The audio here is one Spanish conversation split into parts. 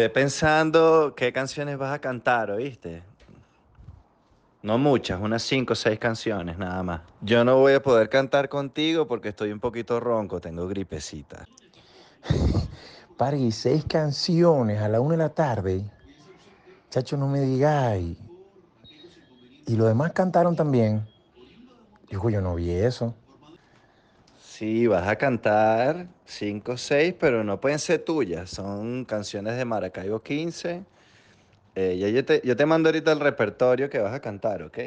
Ve pensando qué canciones vas a cantar, ¿oíste? No muchas, unas cinco o seis canciones nada más. Yo no voy a poder cantar contigo porque estoy un poquito ronco, tengo gripecita. Pare, seis canciones a la una de la tarde. Chacho, no me digáis. Y los demás cantaron también. Dijo, yo no vi eso. Sí, vas a cantar cinco o seis, pero no pueden ser tuyas. Son canciones de Maracaibo 15. Eh, ya yo, te, yo te mando ahorita el repertorio que vas a cantar, ¿ok?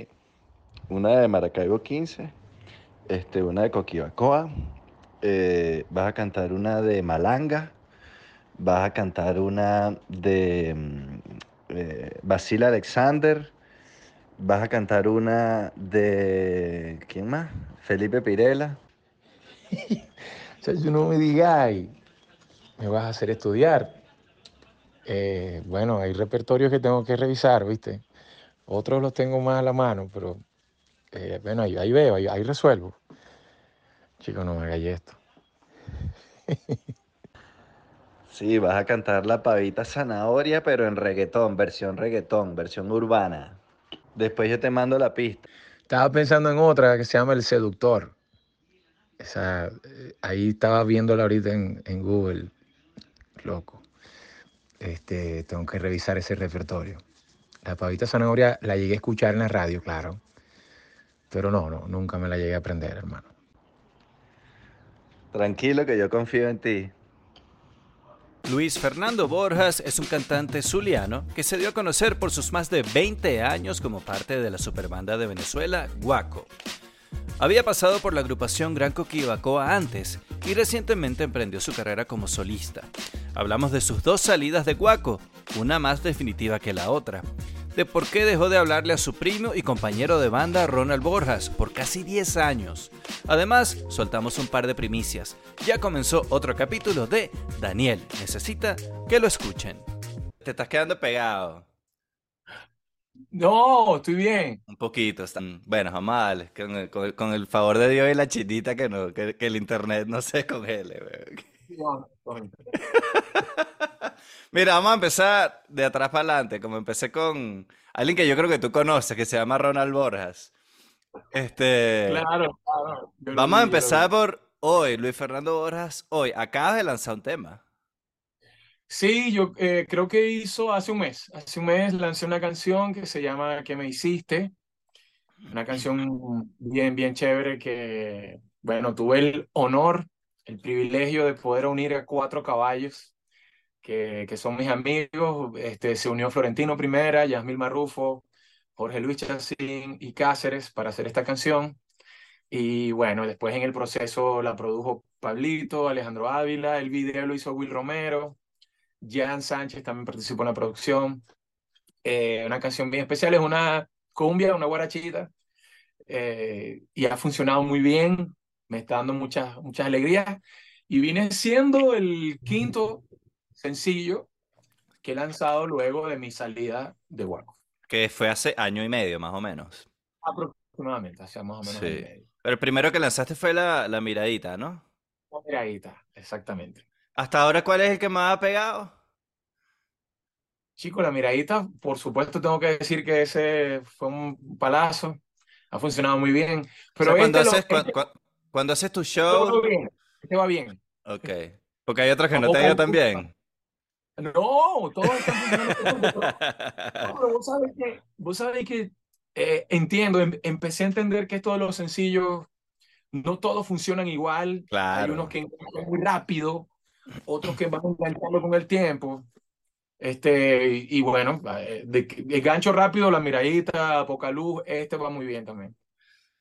Una de Maracaibo 15, este, una de Coquibacoa, eh, vas a cantar una de Malanga, vas a cantar una de mm, eh, Basil Alexander, vas a cantar una de... ¿Quién más? Felipe Pirela. Chacho, no me digáis. Me vas a hacer estudiar. Eh, bueno, hay repertorios que tengo que revisar, ¿viste? Otros los tengo más a la mano, pero eh, bueno, ahí, ahí veo, ahí, ahí resuelvo. Chico, no me hagáis esto. Sí, vas a cantar la pavita zanahoria, pero en reggaetón, versión reggaetón, versión urbana. Después yo te mando la pista. Estaba pensando en otra que se llama El Seductor. Esa, eh, ahí estaba viéndola ahorita en, en Google. Loco. Este, tengo que revisar ese repertorio. La pavita zanahoria la llegué a escuchar en la radio, claro. Pero no, no, nunca me la llegué a aprender, hermano. Tranquilo que yo confío en ti. Luis Fernando Borjas es un cantante zuliano que se dio a conocer por sus más de 20 años como parte de la superbanda de Venezuela, Guaco. Había pasado por la agrupación Gran Coquibacoa antes y recientemente emprendió su carrera como solista. Hablamos de sus dos salidas de Guaco, una más definitiva que la otra. De por qué dejó de hablarle a su primo y compañero de banda Ronald Borjas por casi 10 años. Además, soltamos un par de primicias. Ya comenzó otro capítulo de Daniel necesita que lo escuchen. Te estás quedando pegado. No, estoy bien. Un poquito. están- Bueno, jamás. Con el, con el- con el favor de Dios y la chinita que, no, que, que el internet no se congele. weón. No, no. Mira, vamos a empezar de atrás para adelante, como empecé con alguien que yo creo que tú conoces, que se llama Ronald Borjas. Este, Claro, claro. Yo vamos a vi, empezar por hoy, Luis Fernando Borjas. Hoy, acabas de lanzar un tema. Sí, yo eh, creo que hizo hace un mes. Hace un mes lancé una canción que se llama ¿Qué me hiciste? Una canción bien, bien chévere que, bueno, tuve el honor, el privilegio de poder unir a cuatro caballos que, que son mis amigos. Este, se unió Florentino Primera, Yasmil Marrufo, Jorge Luis Chacín y Cáceres para hacer esta canción. Y bueno, después en el proceso la produjo Pablito, Alejandro Ávila, el video lo hizo Will Romero, Jan Sánchez también participó en la producción. Eh, una canción bien especial, es una cumbia, una guarachita, eh, y ha funcionado muy bien, me está dando muchas, muchas alegrías. Y viene siendo el quinto sencillo que he lanzado luego de mi salida de Waco. Que fue hace año y medio, más o menos. Aproximadamente, hace más o menos año y Sí. medio. Pero el primero que lanzaste fue la, la miradita, ¿no? Mira, ahí está, exactamente. Hasta ahora, ¿cuál es el que más ha pegado? Chico, la miradita, por supuesto tengo que decir que ese fue un palazo, ha funcionado muy bien, O pero sea, cuando este, lo- haces, cua- este- cua- cuando haces tu show, bien, este va bien. ok. Porque hay otros que no te ha ido tan bien. No, todos están funcionando. pero- No, pero vos sabés que, vos sabés que eh, entiendo, em- empecé a entender que esto de los sencillos, no todos funcionan igual. Hay Claro. unos que muy rápido, otros que van enganchando con el tiempo. Este, y, y bueno, eh, de, de gancho rápido, la miradita, poca luz, este va muy bien también.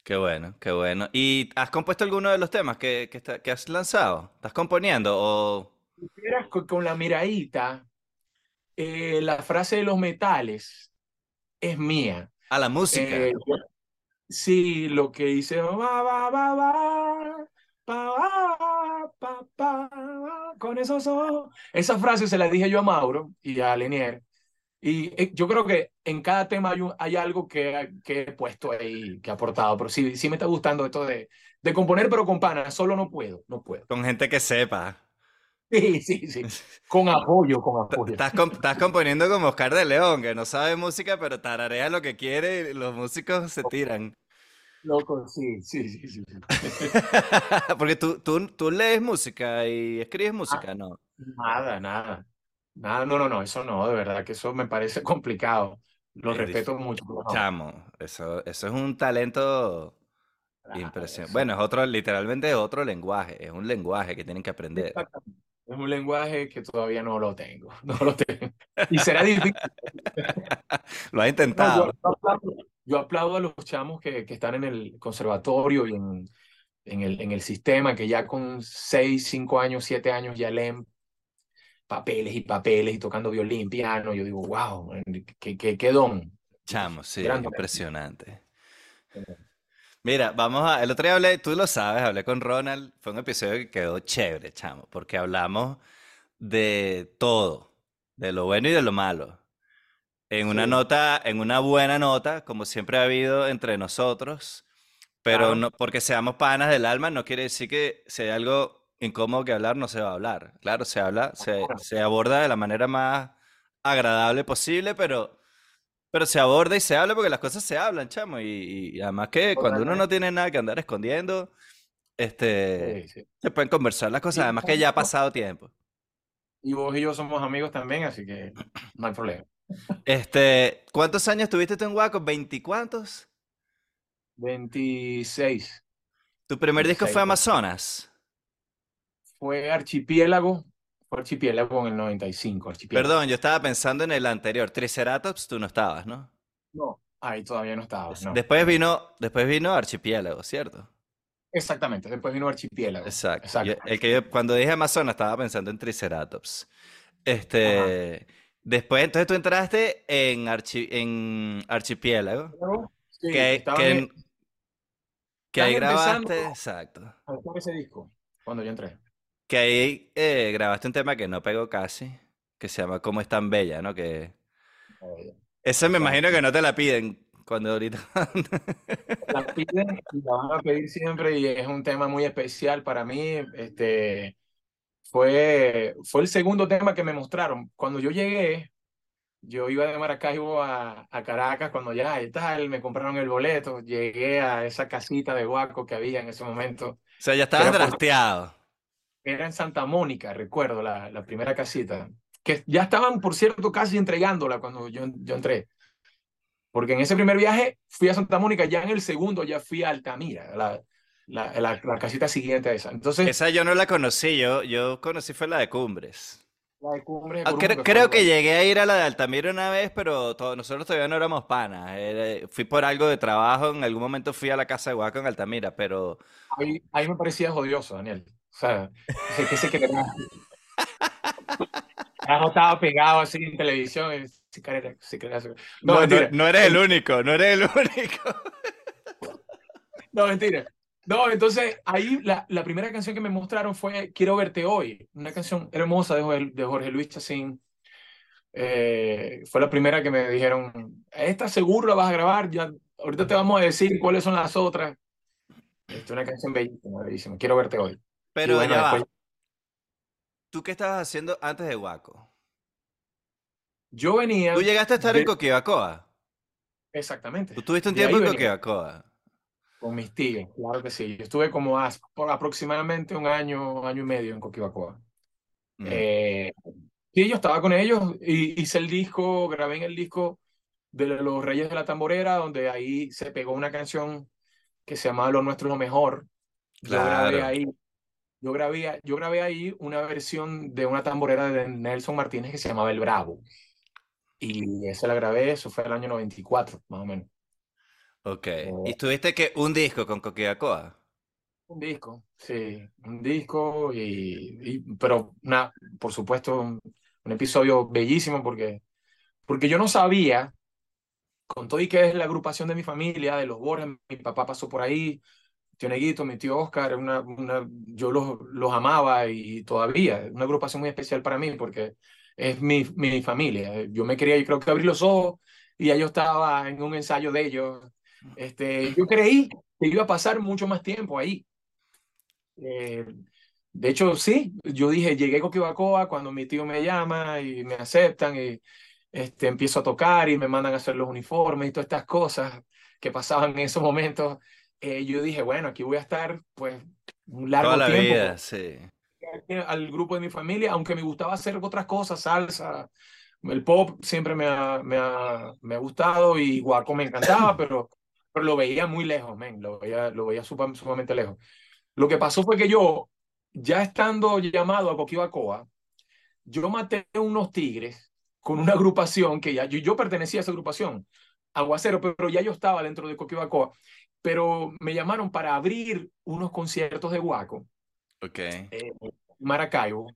Qué bueno, qué bueno. ¿Y has compuesto alguno de los temas que, que, está- que has lanzado? ¿Estás componiendo o...? Que con la miradita, eh, la frase de los metales es mía. Ah, la música. Eh, sí, lo que dice va, va, va, va, pa, pa, pa, con esos ojos. Esa frase se la dije yo a Mauro y a Lenier. Y eh, yo creo que en cada tema hay, un- hay algo que, que he puesto ahí, que he aportado. Pero sí, sí me está gustando esto de, de componer, pero con pana. Solo no puedo, no puedo. Con gente que sepa. Sí, sí, sí. Con apoyo, con apoyo. Estás, comp- estás componiendo como Oscar de León, que no sabe música, pero tararea lo que quiere y los músicos se tiran. Loco, sí, sí, sí, sí. Porque tú, tú, tú lees música y escribes música, ¿no? Nada, nada. Nada, no, no, no, eso no, de verdad que eso me parece complicado. Lo Es respeto mucho, no. Chamo, eso, eso es un talento impresionante. eso- Bueno, es otro, literalmente es otro lenguaje, es un lenguaje que tienen que aprender. Exactamente. Es un lenguaje que todavía no lo tengo, no lo tengo. Y será difícil. Lo has No, intentado. yo, yo aplaudo, yo aplaudo a los chamos que, que están en el conservatorio y en, en el, en el sistema, que ya con 6, 5 años, 7 años ya leen papeles y papeles y tocando violín, piano. Yo digo, wow, qué, qué, qué don. Chamo, sí, Grande. impresionante. Mira, vamos a. El otro día hablé, tú lo sabes, hablé con Ronald. Fue un episodio que quedó chévere, chamo, porque hablamos de todo, de lo bueno y de lo malo. En una Sí. nota, en una buena nota, como siempre ha habido entre nosotros, pero Claro. no porque seamos panas del alma, no quiere decir que si hay algo incómodo que hablar, no se va a hablar. Claro, se habla, se, se aborda de la manera más agradable posible, pero, pero se aborda y se habla porque las cosas se hablan, chamo. Y, y además que cuando uno no tiene nada que andar escondiendo, este, Sí, sí. se pueden conversar las cosas, además que ya ha pasado tiempo. Y vos y yo somos amigos también, así que no hay problema. Este, ¿cuántos años tuviste tú en Waco? ¿Veinticuantos? 26. ¿Tu primer disco 26, fue. Amazonas? Fue Archipiélago. Fue Archipiélago en el 95. Archipiélago. Perdón, yo estaba pensando en el anterior. Triceratops, tú no estabas, ¿no? No, ahí todavía no estaba. no. Después vino, después vino Archipiélago, ¿cierto? Exactamente, después vino Archipiélago. Exacto. Exacto. Yo- el que yo- cuando dije Amazonas estaba pensando en Triceratops. Este, después, entonces tú entraste en, Archi- en Archipiélago, Sí, que, que, en- que ahí empezando. grabaste, exacto, hacer ese disco cuando yo entré. que ahí eh, grabaste un tema que no pegó casi, que se llama Cómo es tan bella, ¿no? Que esa me imagino que no te la piden cuando ahorita. La piden y la van a pedir siempre y es un tema muy especial para mí. Este, fue, fue el segundo tema que me mostraron. Cuando yo llegué, yo iba de Maracaibo a, a Caracas, cuando ya y tal, me compraron el boleto, llegué a esa casita de Guaco que había en ese momento. O sea, ya estabas drafteado. Era en Santa Mónica, recuerdo, la, la primera casita, que ya estaban, por cierto, casi entregándola cuando yo, yo entré. Porque en ese primer viaje fui a Santa Mónica, ya en el segundo ya fui a Altamira, la, la, la, la casita siguiente a esa. Entonces, Esa yo no la conocí, yo, yo conocí fue la de Cumbres. la de Cumbres Ah, que creo fue que llegué a ir a la de Altamira una vez, pero to- nosotros todavía no éramos panas. Era- fui por algo de trabajo, en algún momento fui a la casa de Guaco en Altamira, pero Ahí, ahí me parecía jodioso, Daniel. O sea, que se quería. Ya no estaba pegado así en televisión. y hacer- No, no, no, no eres el único, no eres el único. No, mentira. No, entonces ahí la, la primera canción que me mostraron fue Quiero verte hoy, una canción hermosa de Jorge, de Jorge Luis Chacín. Eh, fue la primera que me dijeron, ¿esta seguro la vas a grabar? Ya, ahorita te vamos a decir cuáles son las otras. Es una canción bellísima, bellísima. Quiero verte hoy. Pero bueno, ya va. después- ¿Tú qué estabas haciendo antes de Guaco? Yo venía... ¿Tú llegaste a estar en Coquibacoa? Exactamente. ¿Tú tuviste un tiempo en venía. Con mis tíos, claro que sí. Yo estuve como as- por aproximadamente un año, año y medio en Coquibacoa. Mm. Eh, sí, yo estaba con ellos y hice el disco, grabé en el disco de Los Reyes de la Tamborera, donde ahí se pegó una canción que se llamaba Lo Nuestro es lo Mejor. Yo grabé Claro. ahí, yo grabé, yo grabé ahí una versión de una tamborera de Nelson Martínez que se llamaba El Bravo. Y esa la grabé, eso fue el año 94, más o menos. Ok. Oh. ¿Y tuviste que un disco con Coquibacoa? Un disco, sí, un disco y, y- pero una, por supuesto un, un episodio bellísimo porque, porque yo no sabía, con todo y que es la agrupación de mi familia, de los Borges, mi papá pasó por ahí, tío Neguito, mi tío Oscar, una, una, yo los, los amaba y todavía, una agrupación muy especial para mí porque es mi, mi familia. Yo me quería, yo creo que abrir los ojos y ya yo estaba en un ensayo de ellos. Este, yo creí que iba a pasar mucho más tiempo ahí. Eh, de hecho, sí, yo dije, llegué a Coquibacoa cuando mi tío me llama y me aceptan y este, empiezo a tocar y me mandan a hacer los uniformes y todas estas cosas que pasaban en esos momentos. Eh, yo dije, bueno, aquí voy a estar pues un largo Toda la tiempo vida, sí. al grupo de mi familia, aunque me gustaba hacer otras cosas, salsa, el pop siempre me ha, me ha, me ha gustado y guaco me encantaba, pero, pero lo veía muy lejos, men, lo veía, lo veía sumamente lejos. Lo que pasó fue que yo, ya estando llamado a Coquibacoa, yo maté unos tigres con una agrupación que ya, yo, yo pertenecía a esa agrupación, Aguacero, pero ya yo estaba dentro de Coquibacoa, pero me llamaron para abrir unos conciertos de guaco Ok. eh, Maracaibo.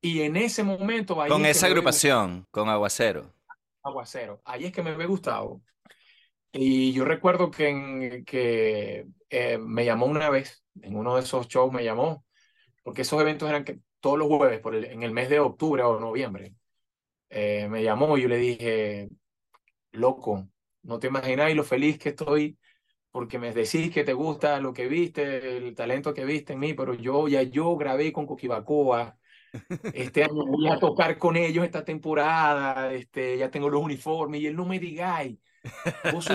Y en ese momento, ahí Con es esa me agrupación, con Aguacero. Aguacero, ahí es que me ve Gustavo. Y yo recuerdo que, eh, me llamó una vez, en uno de esos shows me llamó, porque esos eventos eran que, todos los jueves, por el- en el mes de octubre o noviembre. Eh, me llamó y yo le dije, loco, no te imagináis lo feliz que estoy porque me decís que te gusta lo que viste, el talento que viste en mí, pero yo ya yo grabé con Coquibacoa, este año voy a tocar con ellos esta temporada, este, ya tengo los uniformes y él no me digáis, vos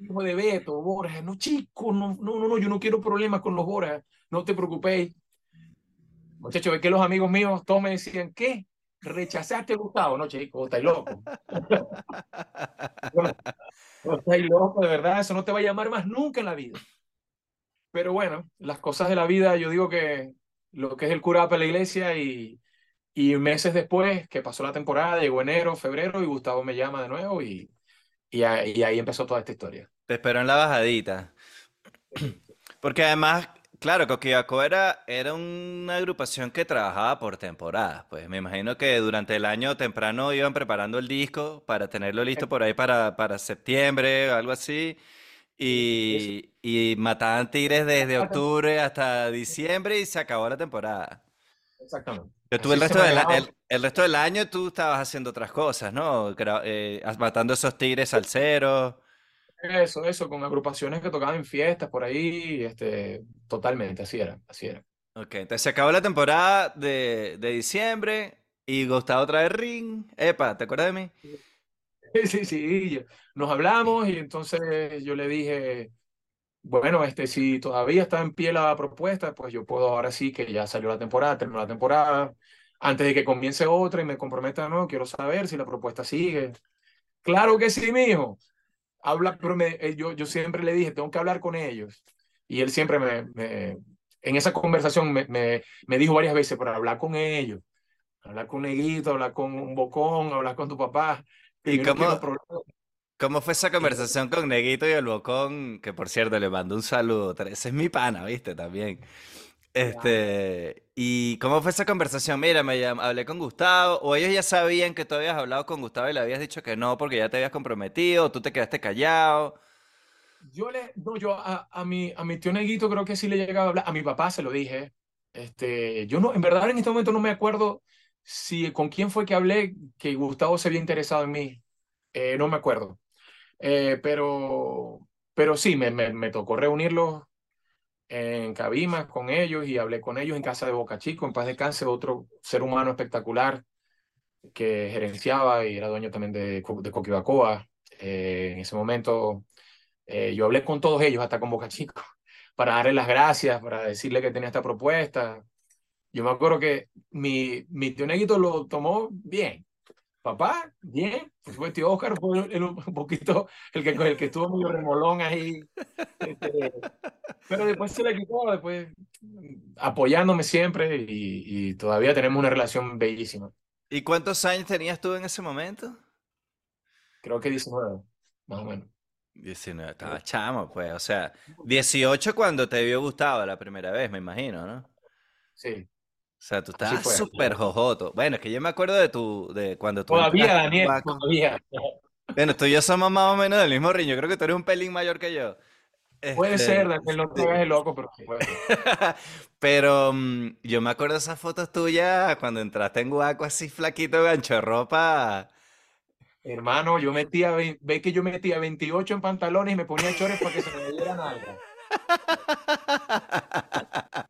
hijo de Beto, Borja, no chico, no, no, no, no, yo no quiero problemas con los Borja, no te preocupéis. Muchachos, ve que los amigos míos todos me decían, ¿qué? ¿Rechazaste Gustavo? No, chico, estáis loco. No, estáis loco, de verdad, eso no te va a llamar más nunca en la vida. Pero bueno, las cosas de la vida, yo digo que lo que es el cura para la iglesia y, y meses después que pasó la temporada, llegó enero, febrero y Gustavo me llama de nuevo y, y, a- y ahí empezó toda esta historia. Te esperó en la bajadita. Porque además, claro, Coquibaco era, era una agrupación que trabajaba por temporadas. Pues me imagino que durante el año temprano iban preparando el disco para tenerlo listo por ahí para, para septiembre o algo así. Y, y mataban tigres desde octubre hasta diciembre y se acabó la temporada. Exactamente. Pero tú el resto, del, el, el resto del año tú estabas haciendo otras cosas, ¿no? Eh, matando esos tigres al cero. Eso, eso, con agrupaciones que tocaban en fiestas por ahí, este, totalmente, así era, así era. Ok, entonces se acabó la temporada de, de diciembre y Gustavo trae ring. Epa, ¿te acuerdas de mí? Sí, sí, sí, yo- nos hablamos y entonces yo le dije, bueno, este, si todavía está en pie la propuesta, pues yo puedo ahora sí que ya salió la temporada, terminó la temporada, antes de que comience otra y me comprometa, no, quiero saber si la propuesta sigue. Claro que sí, mijo. Habla, pero me- eh, yo, yo siempre le dije, tengo que hablar con ellos. Y él siempre me, me- en esa conversación me, me, me dijo varias veces, pero hablar con ellos, hablar con Neguito, hablar con un Bocón, hablar con tu papá, ¿Y no cómo, problemas. cómo fue esa conversación con Neguito y el Bocón? Que por cierto, le mando un saludo. Ese es mi pana, ¿viste? También. Este, ¿y cómo fue esa conversación? Mira, me llam- hablé con Gustavo, o ellos ya sabían que tú habías hablado con Gustavo y le habías dicho que no porque ya te habías comprometido, o tú te quedaste callado. Yo le, no, yo a, a mi, a mi tío Neguito creo que sí le llegaba a hablar, a mi papá se lo dije. Este, yo no, en verdad en este momento no me acuerdo si con quién fue que hablé que Gustavo se había interesado en mí. Eh, no me acuerdo. Eh, pero, pero sí, me, me, me tocó reunirlos en Cabimas con ellos y hablé con ellos en casa de Boca Chico, en paz descanse, otro ser humano espectacular que gerenciaba y era dueño también de, de Coquibacoa. Eh, en ese momento eh, yo hablé con todos ellos, hasta con Boca Chico, para darle las gracias, para decirle que tenía esta propuesta. Yo me acuerdo que mi, mi tío Neguito lo tomó bien. Papá, bien. Por supuesto, tío Oscar fue el- un poquito el que, el que estuvo medio remolón ahí. este, pero después se le quitó, después apoyándome siempre y, y todavía tenemos una relación bellísima. ¿Y cuántos años tenías tú en ese momento? Creo que 19, más o menos. 19, estaba chamo, pues, o sea, 18 cuando te vio Gustavo la primera vez, me imagino, ¿no? Sí. O sea, tú estabas súper jojoto. Bueno, es que yo me acuerdo de tu, de cuando tú Todavía, Daniel, todavía. Bueno, tú y yo somos más o menos del mismo ring. Yo creo que tú eres un pelín mayor que yo. Puede Este, ser, Daniel, no te hagas el loco, pero ser. Pero mm, yo me acuerdo de esas fotos tuyas cuando entraste en Guaco así flaquito, gancho de ropa. Hermano, yo metía, ve que yo metía 28 en pantalones y me ponía chores para que se me vieran algo.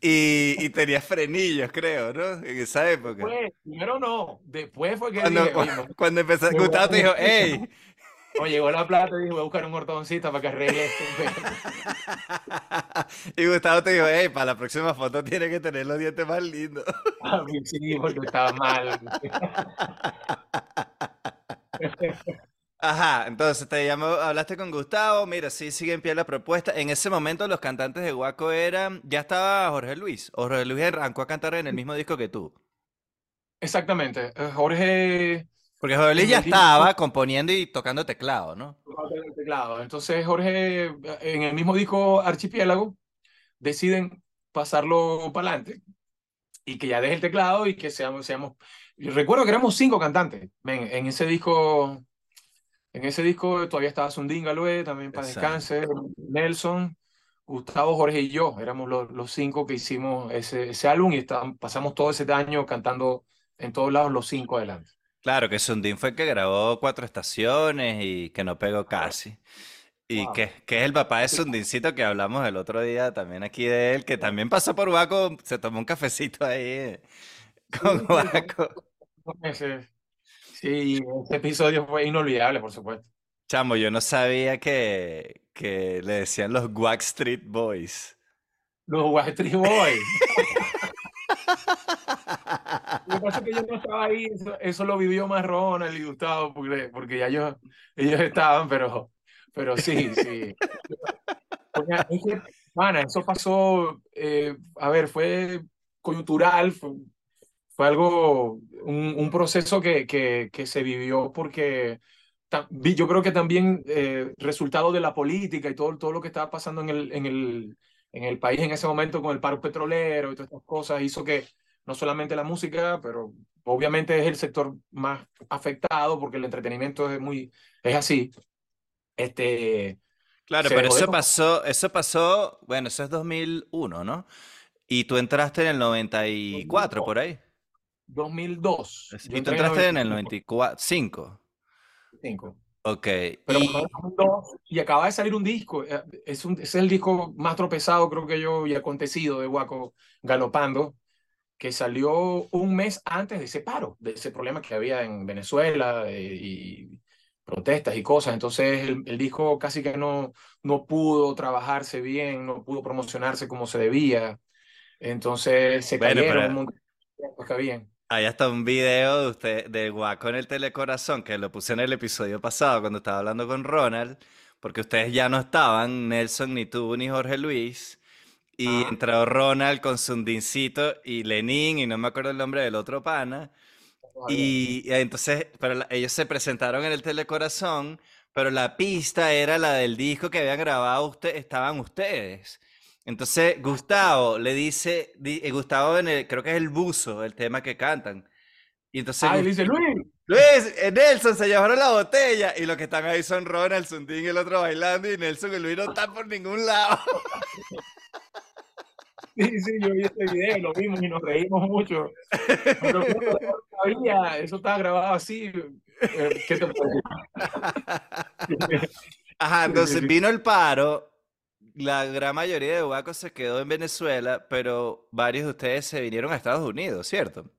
y, y tenía frenillos, creo, ¿no? En esa época. Después, primero no, después fue que Cuando, dije, oye, no, cuando empezó, Gustavo te dijo, hey, o llegó la plata y dije, voy a buscar un ortodoncista para que arregle esto. y Gustavo te dijo, hey, para la próxima foto tiene que tener los dientes más lindos. A mí sí, porque estaba mal. Ajá, entonces te llamó, hablaste con Gustavo, mira, sí, sigue en pie la propuesta. En ese momento los cantantes de Guaco eran, ya estaba Jorge Luis, o Jorge Luis arrancó a cantar en el mismo disco que tú. Exactamente. eh, Jorge Porque Jorge Luis ya estaba componiendo y tocando teclado, ¿no? teclado. Entonces Jorge, en el mismo disco Archipiélago, deciden pasarlo para adelante y que ya deje el teclado y que seamos, seamos... yo Recuerdo que éramos cinco cantantes. Men, en ese disco, en ese disco todavía estaba Sundin Galoé, también para descanse, Nelson, Gustavo, Jorge y yo. Éramos los, los cinco que hicimos ese, ese álbum y estábamos- pasamos todo ese año cantando en todos lados los cinco adelante. Claro, que Sundin fue el que grabó cuatro estaciones y que no pegó casi. Y Wow. que, que es el papá de Sundincito que hablamos el otro día también aquí de él, que también pasó por Guaco, se tomó un cafecito ahí eh, con Guaco. Sí, ese episodio fue inolvidable, por supuesto. Chamo, yo no sabía que, que le decían los Guac Street Boys. Los Backstreet Boys. Lo que pasa es que yo no estaba ahí, eso, eso lo vivió más Ronald y Gustavo, porque, porque ya ellos, ellos estaban, pero, pero sí, sí. Oiga, es que, mana, eso pasó, eh, a ver, fue coyuntural, fue, fue algo, un, un proceso que, que, que se vivió porque yo creo que también eh, resultado de la política y todo, todo lo que estaba pasando en el, en el, en el país en ese momento con el paro petrolero y todas estas cosas hizo que no solamente la música, pero obviamente es el sector más afectado porque el entretenimiento es muy, es así. Este, Claro, pero eso pasó, eso pasó, bueno, eso es 2001, ¿no? Y tú entraste en el 94, por ahí. 2002. Es- Yo Y tú entraste en el 95. 95. Ok. Pero Y, cuando éramos dos, y acaba de salir un disco, eh, es, un, es el disco más tropezado creo que yo y acontecido de Guaco Galopando, que salió un mes antes de ese paro, de ese problema que había en Venezuela eh, y protestas y cosas. Entonces el, el disco casi que no, no pudo trabajarse bien, no pudo promocionarse como se debía. Entonces se Bueno, cayeron pero- un montón de cosas hay hasta un video de usted, de Guaco en el Telecorazón, que lo puse en el episodio pasado cuando estaba hablando con Ronald, porque ustedes ya no estaban, Nelson, ni tú, ni Jorge Luis. Y entró Ronald con Sundincito y Lenin, y no me acuerdo el nombre del otro pana. Y, y entonces, pero la- ellos se presentaron en el Telecorazón, pero la pista era la del disco que habían grabado usted, estaban ustedes. Entonces, Gustavo le dice, di- eh, Gustavo en el- creo que es el buzo, el tema que cantan. Y entonces, Ah, y Gus- dice Luis, Luis, eh, Nelson se llevaron la botella, y los que están ahí son Ronald, Sundin y el otro bailando, y Nelson y Luis no están por ningún lado. Sí, sí, yo vi ese video, lo vimos y nos reímos mucho. Pero sabía, eso estaba grabado así. eh, ¿Qué te? Ajá, entonces vino el paro, la gran mayoría de Huacos se quedó en Venezuela, pero varios de ustedes se vinieron a Estados Unidos, ¿cierto?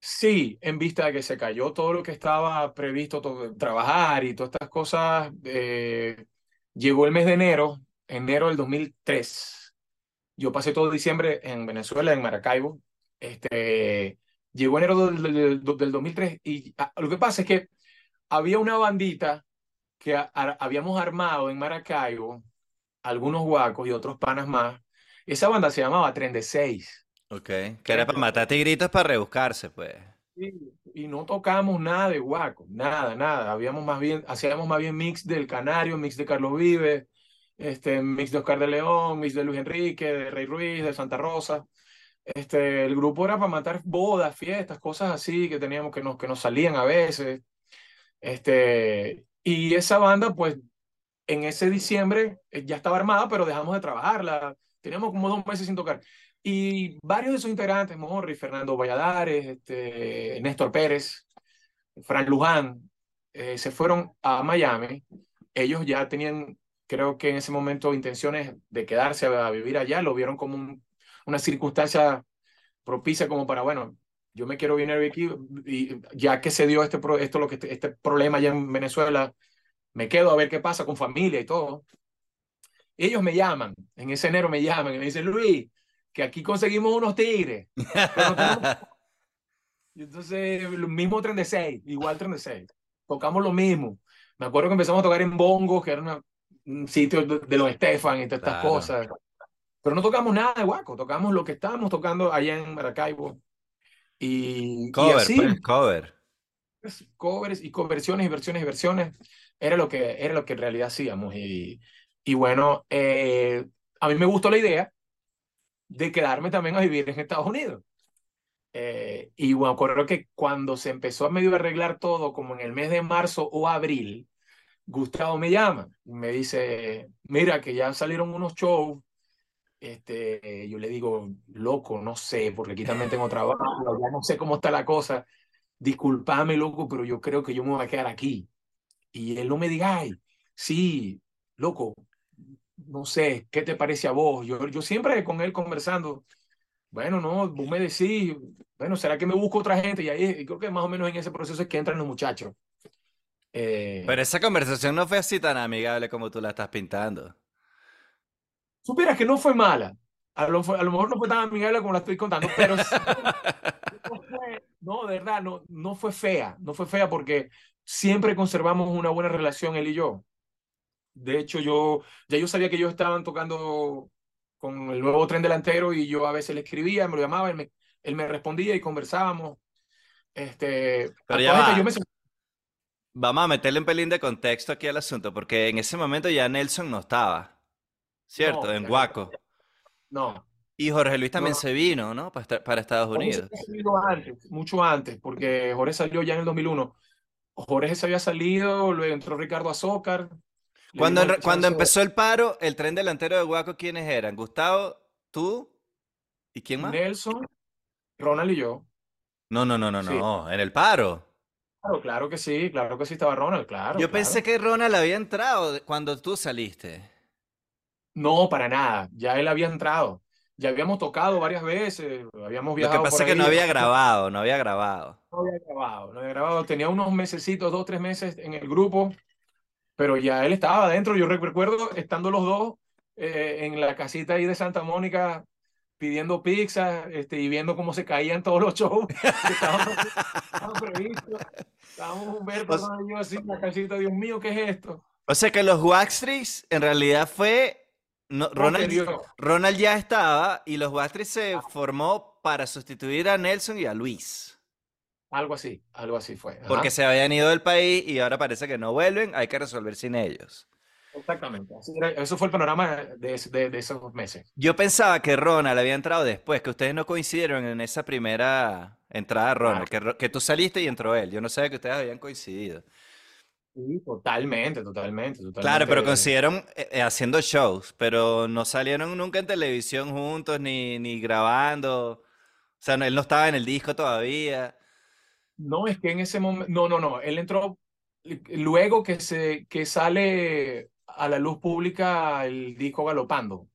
Sí, en vista de que se cayó todo lo que estaba previsto to- trabajar y todas estas cosas, eh, llegó el mes de enero, enero del 2003. Yo pasé todo diciembre en Venezuela, en Maracaibo. Este, llegó enero del, del, del 2003 y ah, lo que pasa es que había una bandita que habíamos armado en Maracaibo, algunos guacos y otros panas más. Esa banda se llamaba Tren de Seis. Ok, que era para matar tigritos para rebuscarse, pues. Sí, Y no tocamos nada de guaco, nada, nada. Habíamos más bien, hacíamos más bien mix del Canario, mix de Carlos Vives, este, mix de Oscar de León, mix de Luis Enrique, de Rey Ruiz, de Santa Rosa. Este, el grupo era para matar bodas, fiestas, cosas así que teníamos que nos, que nos salían a veces. Este, y esa banda, pues, en ese diciembre eh, ya estaba armada, pero dejamos de trabajarla. Teníamos como dos meses sin tocar. Y varios de sus integrantes, Morri, Fernando Valladares, este, Néstor Pérez, Fran Luján, eh, se fueron a Miami. Ellos ya tenían creo que en ese momento intenciones de quedarse a, vivir allá lo vieron como una circunstancia propicia como para, bueno, yo me quiero venir aquí y ya que se dio este, esto, lo que, este problema allá en Venezuela, me quedo a ver qué pasa con familia y todo. Ellos me llaman, en ese enero me llaman y me dicen, Luis, que aquí conseguimos unos tigres. y entonces, el mismo tren de seis, igual tren de seis. Tocamos lo mismo. Me acuerdo que empezamos a tocar en Bongo, que era un sitio de, los Estefan y todas estas cosas. Pero no tocamos nada de guaco, tocamos lo que estábamos tocando allá en Maracaibo. Y, cover, y así, pues, cover. Covers y conversiones y versiones y versiones. Era lo que, era lo que en realidad hacíamos. Y, y bueno, eh, a mí me gustó la idea de quedarme también a vivir en Estados Unidos. Eh, y bueno, creo que cuando se empezó a medio arreglar todo, como en el mes de marzo o abril, Gustavo me llama y me dice, mira que ya salieron unos shows. Este, yo le digo, loco, no sé, porque aquí también tengo trabajo, ya no sé cómo está la cosa. Disculpame, loco, pero yo creo que yo me voy a quedar aquí. Y él no me diga, ay, sí, loco, no sé, ¿qué te parece a vos? Yo, yo siempre con él conversando, bueno, no, vos me decís, bueno, ¿será que me busco otra gente? Y ahí creo que más o menos en ese proceso es que entran los muchachos. Eh, Pero esa conversación no fue así tan amigable como tú la estás pintando. Supieras que no fue mala. A lo, a lo mejor no fue tan amigable como la estoy contando, pero no, de verdad, no, no fue fea. No fue fea porque siempre conservamos una buena relación él y yo. De hecho, yo ya yo sabía que ellos estaban tocando con el nuevo tren delantero y yo a veces le escribía, me lo llamaba, él me, él me respondía y conversábamos. Este, Pero ya Yo me... Vamos a meterle un pelín de contexto aquí al asunto, porque en ese momento ya Nelson no estaba, ¿cierto? en Guaco. No. Y Jorge Luis también se vino, ¿no? Para, para Estados Unidos. Antes, mucho antes, porque Jorge salió ya en el 2001. Jorge se había salido, luego entró Ricardo Azócar, cuando, cuando empezó el paro, el tren delantero de Guaco, ¿quiénes eran? Gustavo, tú y quién más? Nelson, Ronald y yo. No, no, no, no, no. En el paro. Claro, claro que sí, claro que sí estaba Ronald, claro. Yo pensé que Ronald había entrado cuando tú saliste. No, para nada. Ya él había entrado. Ya habíamos tocado varias veces, habíamos viajado. Lo que pasa es que no había grabado, no había grabado. No había grabado, no había grabado. Tenía unos mesecitos, dos, tres meses en el grupo pero ya él estaba adentro. Yo recuerdo estando los dos eh, en la casita ahí de Santa Mónica pidiendo pizza este, y viendo cómo se caían todos los shows que estaban, previstos. Estábamos Humberto así en la casita, Dios mío, ¿qué es esto? O sea que los Waxtrees en realidad fue... No, Ronald, Ronald, ya estaba y los Waxtrees se formó para sustituir a Nelson y a Luis. Algo así, algo así fue. Porque se habían ido del país y ahora parece que no vuelven, hay que resolver sin ellos. Exactamente, eso fue el panorama de, de, esos meses. Yo pensaba que Ronald había entrado después, que ustedes no coincidieron en esa primera entrada Ronald, que, que, tú saliste y entró él. Yo no sabía que ustedes habían coincidido. Sí, totalmente, totalmente. totalmente. Claro, pero coincidieron eh, eh, haciendo shows, pero no salieron nunca en televisión juntos ni, ni grabando. O sea, él no estaba en el disco todavía. No, es que en ese momento, no, no, no, él entró luego que, se, que sale a la luz pública el disco Galopando.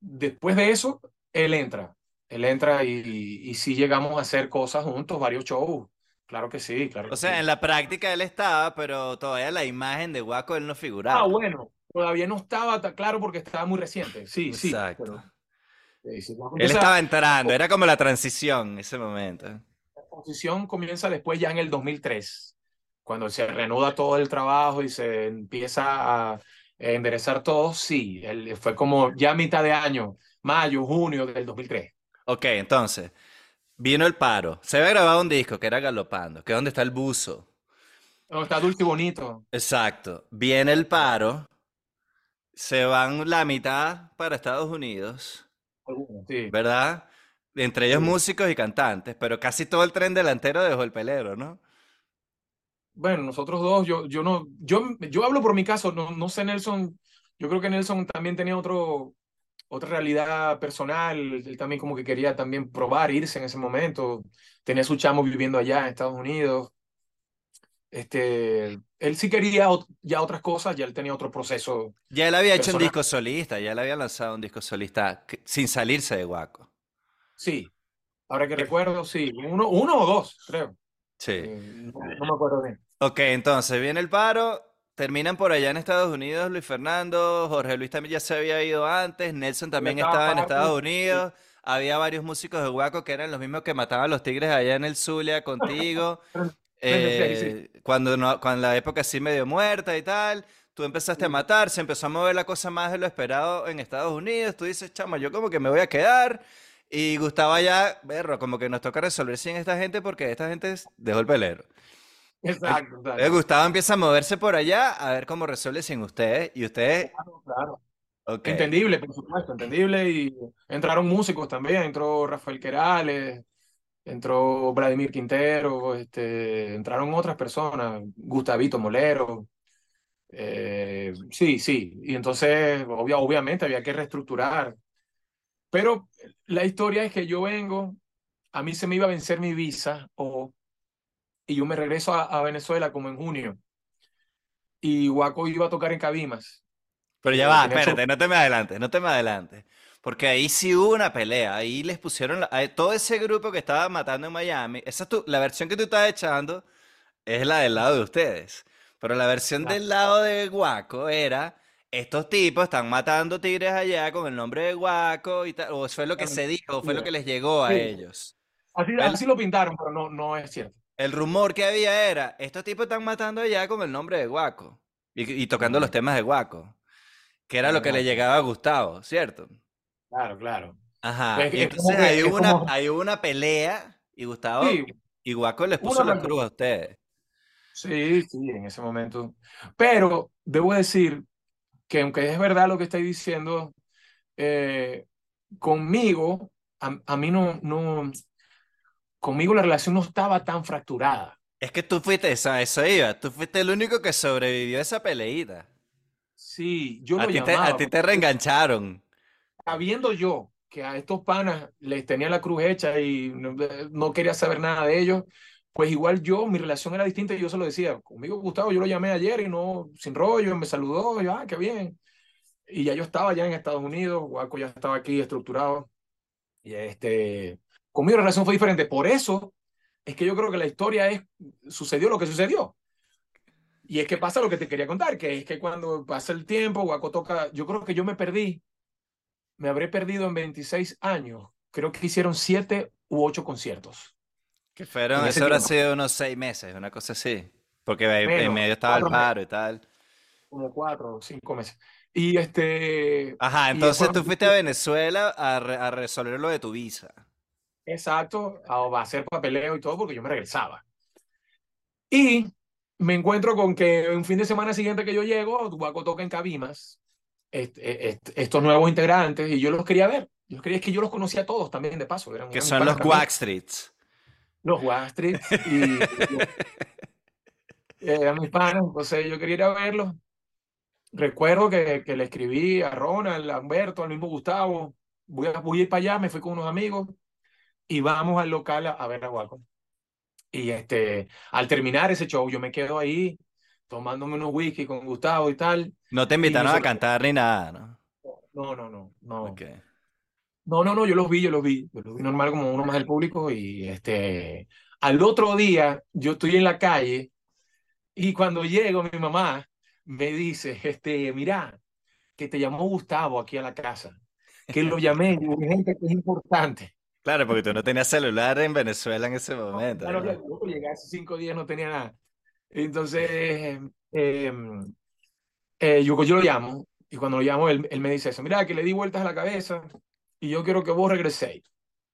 Después de eso, él entra, él entra y, y, sí llegamos a hacer cosas juntos, varios shows. Claro que sí, claro. O sea, en la práctica él estaba, pero todavía la imagen de Guaco él no figuraba. Ah, bueno, todavía no estaba tan claro porque estaba muy reciente. Sí, Exacto. sí. él estaba entrando, era como la transición en ese momento posición comienza después ya en el 2003, cuando se reanuda todo el trabajo y se empieza a enderezar todo, sí, fue como ya mitad de año, mayo, junio del 2003. Ok, entonces, vino el paro, se había grabado un disco que era Galopando, que es donde está el buzo. Donde está dulce y bonito. Exacto, viene el paro, se van la mitad para Estados Unidos. sí. ¿Verdad? Entre ellos músicos y cantantes, pero casi todo el tren delantero dejó el pelero, ¿no? Bueno, nosotros dos, yo, yo no, yo, yo hablo por mi caso, no, no sé Nelson, yo creo que Nelson también tenía otro, otra realidad personal, él también como que quería también probar, irse en ese momento, tenía su chamo viviendo allá en Estados Unidos. Este, él sí quería ya otras cosas, ya él tenía otro proceso. Ya él había hecho un disco solista, ya él había lanzado un disco solista sin salirse de Guaco. Sí, ahora que recuerdo, sí, uno, uno o dos, creo. Sí. Eh, no, me acuerdo bien. Ok, entonces viene el paro, terminan por allá en Estados Unidos Luis Fernando, Jorge Luis también ya se había ido antes, Nelson también estaba, en Estados Unidos. Había varios músicos de Guaco que eran los mismos que mataban a los tigres allá en el Zulia contigo. Eh, cuando, no, cuando la época así medio muerta y tal, tú empezaste a matar, se empezó a mover la cosa más de lo esperado en Estados Unidos, tú dices, chama, yo como que me voy a quedar, y Gustavo ya, berro, como que nos toca resolver sin esta gente porque esta gente dejó el pelero. Exacto, Gustavo empieza a moverse por allá a ver cómo resuelve sin ustedes, y ustedes... Claro, claro. Entendible, por supuesto, entendible, y entraron músicos también, entró Rafael Querales, entró Vladimir Quintero, este, entraron otras personas, Gustavito Molero. Eh, sí, sí, y entonces obviamente había que reestructurar. Pero la historia es que yo vengo, a mí se me iba a vencer mi visa o, y yo me regreso a, Venezuela como en junio. Y Guaco iba a tocar en Cabimas. Pero ya va, espérate, no te me adelantes, no te me adelantes. Porque ahí sí hubo una pelea. Ahí les pusieron todo ese grupo que estaba matando en Miami. Esa es la versión que tú estás echando es la del lado de ustedes. Pero la versión del lado de Guaco era estos tipos están matando tigres allá con el nombre de Guaco y tal. O fue lo que se dijo, o fue lo que les llegó a ellos. Así, así, lo pintaron, pero no, no es cierto. El rumor que había era, estos tipos están matando allá con el nombre de Guaco. Y, tocando los temas de Guaco. Que era lo que le llegaba a Gustavo, ¿cierto? Claro, claro. Ajá. y entonces hay, una, hay una pelea y Gustavo y Guaco les puso la cruz a ustedes. Sí, sí, en ese momento. Pero debo decir que aunque es verdad lo que estáis diciendo, eh, conmigo, a, mí no, no, conmigo la relación no estaba tan fracturada. Es que tú fuiste, esa, eso iba, tú fuiste el único que sobrevivió a esa peleita. Sí, yo a lo llamaba. Te, a ti te reengancharon sabiendo yo que a estos panas les tenía la cruz hecha y no, quería saber nada de ellos, pues igual yo, mi relación era distinta y yo se lo decía. Conmigo Gustavo, yo lo llamé ayer y no, sin rollo, me saludó, y ah, qué bien. Y ya yo estaba ya en Estados Unidos, Guaco ya estaba aquí estructurado. Y este, conmigo la relación fue diferente. Por eso es que yo creo que la historia es, sucedió lo que sucedió. Y es que pasa lo que te quería contar, que es que cuando pasa el tiempo, Guaco toca, yo creo que yo me perdí me habré perdido en 26 años. Creo que hicieron siete u ocho conciertos. Que fueron, eso habrá sido unos seis meses, una cosa así. Porque en medio estaba el paro y tal. Como cuatro o cinco meses. Y este. Ajá, entonces tú fuiste a Venezuela a, a, resolver lo de tu visa. Exacto, a, hacer papeleo y todo, porque yo me regresaba. Y me encuentro con que un fin de semana siguiente que yo llego, Tubaco toca en Cabimas, e, estos nuevos integrantes y yo los quería ver. Yo quería que yo los conocía a todos también, de paso. que son los Streets Los Streets y, eran mis panas, entonces yo quería ir a verlos. Recuerdo que, que le escribí a Ronald, a Humberto, al mismo Gustavo. Voy a, voy ir para allá, me fui con unos amigos y vamos al local a, ver a Guaco. Y este, al terminar ese show, yo me quedo ahí tomándome unos whisky con Gustavo y tal. No te invitaron a cantar ni nada, ¿no? No, no, no, no. No, no, no, yo los vi, yo los vi. Yo los vi normal como uno más del público y este... Al otro día yo estoy en la calle y cuando llego mi mamá me dice, este, mira, que te llamó Gustavo aquí a la casa, que lo llamé, y gente que es importante. Claro, porque tú no tenías celular en Venezuela en ese momento. claro, claro, llegué hace cinco días, no tenía nada. Entonces, eh, eh, yo, yo lo llamo y cuando lo llamo, él, él, me dice eso, mira, que le di vueltas a la cabeza y yo quiero que vos regreséis.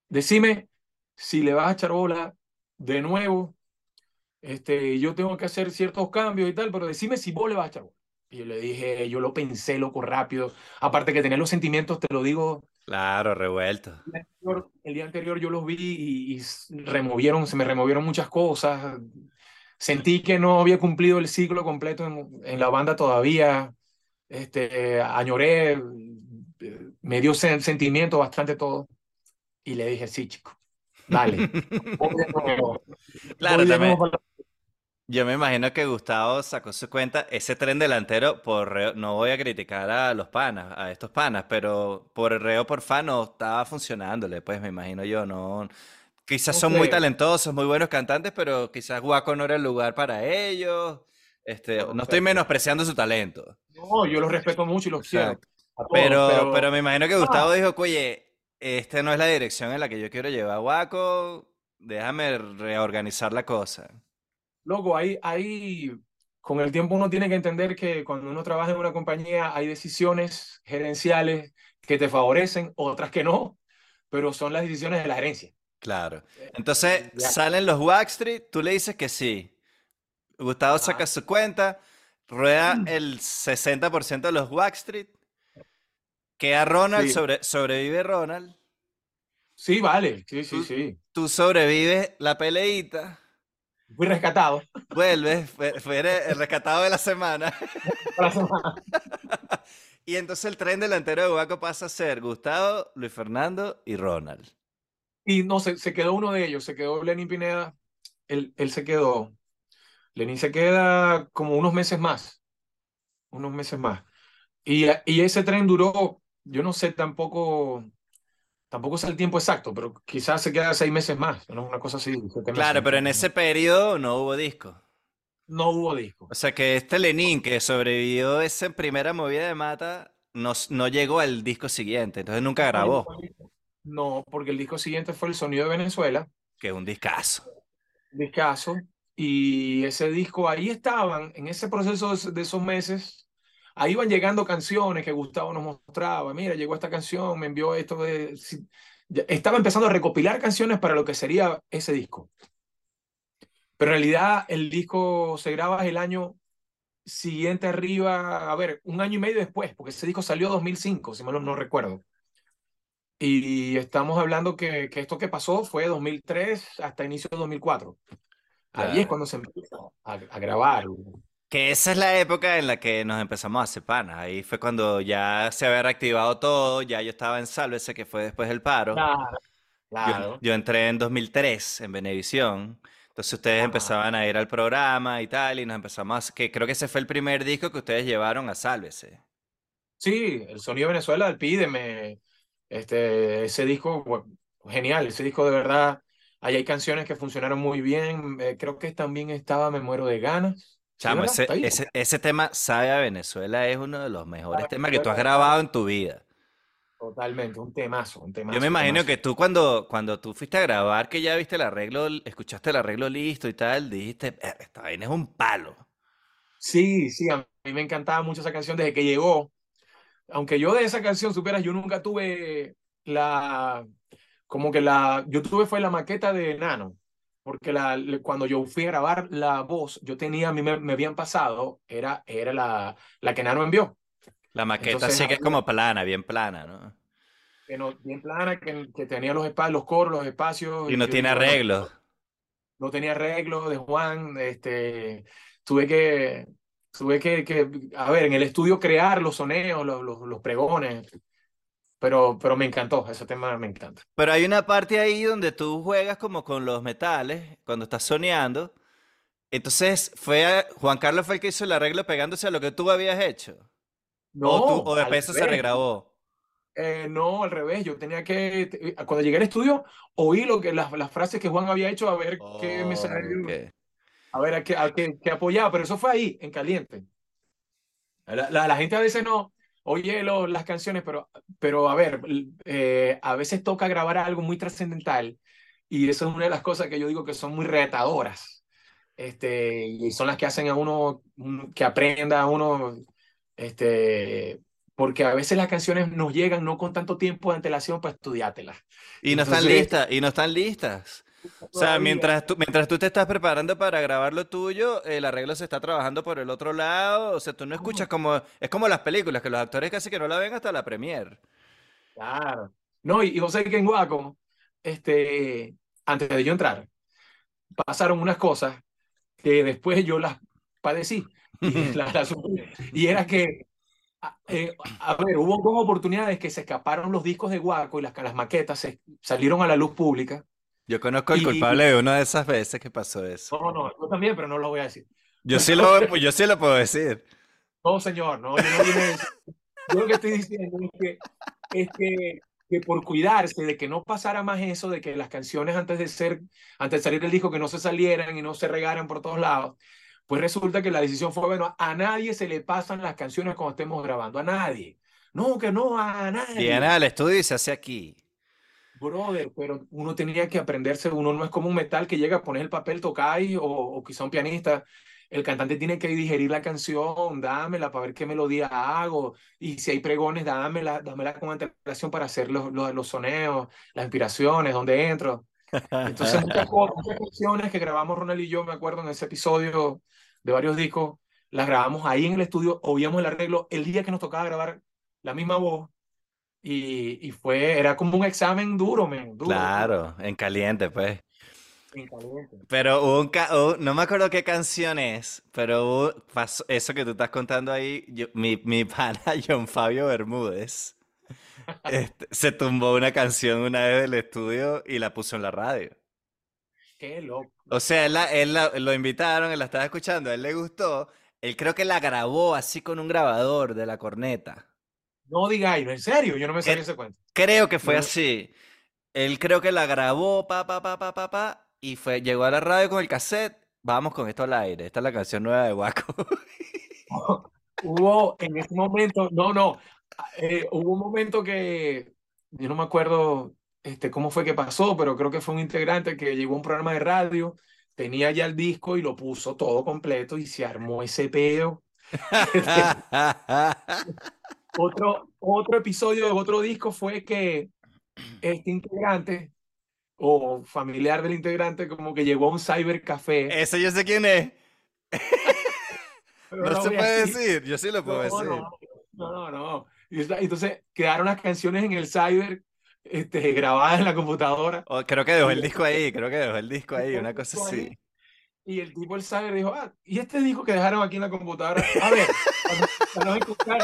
Decime si le vas a echar bola de nuevo. Este, yo tengo que hacer ciertos cambios y tal, pero decime si vos le vas a echar bola. Y yo le dije, yo lo pensé loco rápido. Aparte que tener los sentimientos, te lo digo. Claro, revuelto. El día anterior, yo los vi y, y, removieron, se me removieron muchas cosas sentí que no había cumplido el ciclo completo en, la banda todavía. Este, añoré, me dio sentimiento bastante todo. Y le dije, sí, chico, dale. claro, también, Yo me imagino que Gustavo sacó su cuenta, ese tren delantero, por reo- no voy a criticar a los panas, a estos panas, pero por reo por fan no estaba funcionándole, pues me imagino yo, no. Quizás No son muy talentosos, muy buenos cantantes, pero quizás Guaco no era el lugar para ellos. Este, no no estoy sé. menospreciando su talento. No, yo los respeto mucho y los quiero Exacto. todos, Pero, pero pero me imagino que ah, Gustavo dijo, oye, esta no es la dirección en la que yo quiero llevar a Guaco, déjame reorganizar la cosa. Loco, ahí, ahí con el tiempo uno tiene que entender que cuando uno trabaja en una compañía hay decisiones gerenciales que te favorecen, otras que no, pero son las decisiones de la gerencia. Claro. Entonces Ya. salen los Backstreet, tú le dices que sí. Gustavo saca su cuenta, rueda el 60% de los Backstreet, queda Ronald, Sí, sobre- sobrevive Ronald, sí, vale, sí, sí, tú, sí. tú sobrevives la peleita, Fui rescatado. vuelves, fue- el rescatado de la semana, para la semana. y entonces el tren delantero de Guaco pasa a ser Gustavo, Luis Fernando y Ronald. Y no, se, se quedó uno de ellos, se quedó Lenin Pineda, él, él se quedó. Lenin se queda como unos meses más, unos meses más. Y, y ese tren duró, yo no sé tampoco, tampoco sé el tiempo exacto, pero quizás se queda seis meses más, ¿no? Una cosa así, Claro, pero en ese periodo no hubo disco. No hubo disco. O sea que este Lenin que sobrevivió esa primera movida de mata no, no llegó al disco siguiente, entonces nunca grabó. No, porque el disco siguiente fue El Sonido de Venezuela, que es un discazo. discazo, y ese disco, ahí estaban, en ese proceso de esos meses, ahí iban llegando canciones que Gustavo nos mostraba, mira, llegó esta canción, me envió esto de... Estaba empezando a recopilar canciones para lo que sería ese disco. Pero en realidad el disco se graba el año siguiente arriba, a ver, un año y medio después, porque ese disco salió 2005, si mal no recuerdo. Y estamos hablando que, que esto que pasó fue 2003 hasta inicio de 2004. Ahí es Claro. cuando se empieza a, a grabar. Que esa es la época en la que nos empezamos a hacer panas. Ahí fue cuando ya se había reactivado todo, ya yo estaba en Sálvese, que fue después del paro. Claro, Yo, claro. yo entré en 2003 en Venevisión. Entonces ustedes Ajá. empezaban a ir al programa y tal, y nos empezamos a... que creo que ese fue el primer disco que ustedes llevaron a Sálvese. Sí, el sonido de Venezuela, el Pídeme, este, ese disco, bueno, genial, ese disco de verdad, ahí hay canciones que funcionaron muy bien, eh, creo que también estaba Me Muero de Ganas, ¿sí, Chamo, ese, Está ahí. ese, ese tema, Sabe a Venezuela, es uno de los mejores temas que tú has grabado en tu vida. Totalmente, un temazo, un Yo temazo, me imagino temazo. que tú cuando, cuando tú fuiste a grabar, que ya viste el arreglo, escuchaste el arreglo listo y tal, dijiste, "Eh, esta vaina es un palo. Sí, sí, a mí me encantaba mucho esa canción desde que llegó. Aunque yo de esa canción, superas, yo nunca tuve la, como que la, yo tuve fue la maqueta de Nano, porque la, cuando yo fui a grabar la voz, yo tenía, a mí me, me habían pasado, era, era la, la que Nano envió. La maqueta Entonces, sí que es como plana, bien plana, ¿no? que no, bien plana, que, que tenía los, los coros, los espacios. Y no yo tiene arreglos. no tenía arreglo de Juan, este, tuve que, tuve que, que, a ver, en el estudio crear los soneos, los, los, los pregones, pero, pero me encantó, ese tema me encanta. Pero hay una parte ahí donde tú juegas como con los metales, cuando estás soneando. Entonces, fue a- Juan Carlos fue el que hizo el arreglo pegándose a lo que tú habías hecho. o, tú, No, o después eso se regrabó. Eh, no, al revés, yo tenía que, cuando llegué al estudio, oí lo que, las, las frases que Juan había hecho, a ver qué me salió, Ok. a ver a qué, a qué, qué apoyaba, pero eso fue ahí, en caliente. La, la, la gente a veces no oye lo- las canciones, pero, pero a ver, eh, a veces toca grabar algo muy trascendental y eso es una de las cosas que yo digo que son muy retadoras. Este, y son las que hacen a uno mm, que aprenda a uno, este, porque a veces las canciones nos llegan no con tanto tiempo de antelación para estudiártelas. Y no están Entonces- listas, y no están listas. O sea, mientras tú, mientras tú te estás preparando para grabar lo tuyo, el arreglo se está trabajando por el otro lado. O sea, tú no escuchas como... Es como las películas, que los actores casi que no la ven hasta la premier. Claro. No, y, sabés que en Guaco, este, antes de yo entrar, pasaron unas cosas que después yo las padecí y, las- las sufrí. Y era que, eh, a ver, hubo oportunidades que se escaparon los discos de Guaco y las, las maquetas se salieron a la luz pública. Yo conozco el Y- culpable de una de esas veces que pasó eso. No, no, yo también, pero no lo voy a decir. Yo sí lo, pues yo sí lo puedo decir. No, señor, no, yo no a decir. Yo lo que estoy diciendo es que, es que, que por cuidarse de que no pasara más eso, de que las canciones antes de ser, antes de salir del disco, que no se salieran y no se regaran por todos lados, pues resulta que la decisión fue, bueno, a nadie se le pasan las canciones cuando estemos grabando, a nadie. No, que no, a nadie. Viene al estudio y se hace aquí. Brother, pero uno tenía que aprenderse, uno no es como un metal que llega a poner el papel, ahí, o, o quizá un pianista. El cantante tiene que digerir la canción, dámela para ver qué melodía hago, y si hay pregones, dámela, dámela con antelación para hacer los, los, los soneos, las inspiraciones, dónde entro. Entonces, muchas, muchas canciones que grabamos Ronald y yo, me acuerdo en ese episodio de varios discos, las grabamos ahí en el estudio, oíamos el arreglo el día que nos tocaba grabar la misma voz, y, y fue, era como un examen duro, men, duro. Claro, en caliente, pues. En caliente. Pero hubo un, hubo- no me acuerdo qué canción es, pero hubo- pasó- eso que tú estás contando ahí, yo- mi, mi pana John Fabio Bermúdez este, se tumbó una canción una vez del estudio y la puso en la radio. Qué loco. O sea, él, la- él la- lo invitaron, él la estaba escuchando, a él le gustó, él creo que la grabó así con un grabador de la corneta. No digáis, en serio, yo no me sabía ese cuento. Creo que fue No. así. Él creo que la grabó, pa, pa, pa, pa, pa, pa, y fue, llegó a la radio con el cassette. Vamos con esto al aire. Esta es la canción nueva de Waco. Hubo en ese momento, no, no, eh, hubo un momento que yo no me acuerdo este, cómo fue que pasó, pero creo que fue un integrante que llegó a un programa de radio, tenía ya el disco y lo puso todo completo y se armó ese peo. Otro, otro episodio de otro disco fue que este integrante o familiar del integrante como que llegó a un cybercafé. Ese yo sé quién es. No no se puede decir. decir. Yo sí lo puedo No, decir. no, no, no, Entonces quedaron las canciones en el cyber este, grabadas en la computadora O creo que dejó el disco ahí. Creo que dejó el disco ahí. Una cosa así. Y el tipo del cyber dijo, ah, ¿y este disco que dejaron aquí en la computadora? A ver, para, no escuchar,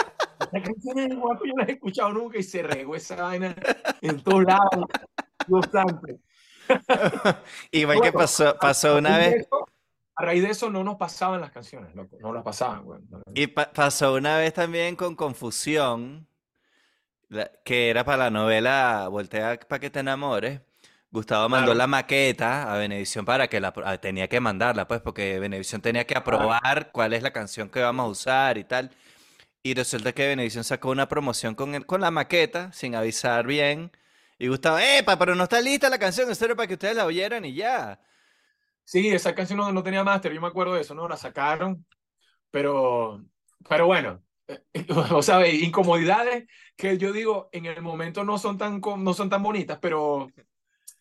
las canciones de Guapo yo no las he escuchado nunca y se regó esa vaina en todos lados. Dios santo. Igual que Bueno, pasó, pasó una vez. eso- A raíz de eso no nos pasaban las canciones, loco, no las pasaban, güey. Y pa- pasó una vez también con Confusión, la- que era para la novela Voltea para que te enamores. Gustavo mandó Claro. la maqueta a Venevisión para que la tenía que mandarla, pues, porque Venevisión tenía que aprobar cuál es la canción que vamos a usar y tal. Y resulta que Venevisión sacó una promoción con, el- con la maqueta, sin avisar bien. Y Gustavo, ¡epa! Pero no está lista la canción, esto era para que ustedes la oyeran y ya. Sí, esa canción no, no tenía máster, yo me acuerdo de eso, ¿no? La sacaron, pero, pero bueno, eh, o sea, incomodidades que yo digo en el momento no son tan, no son tan bonitas, pero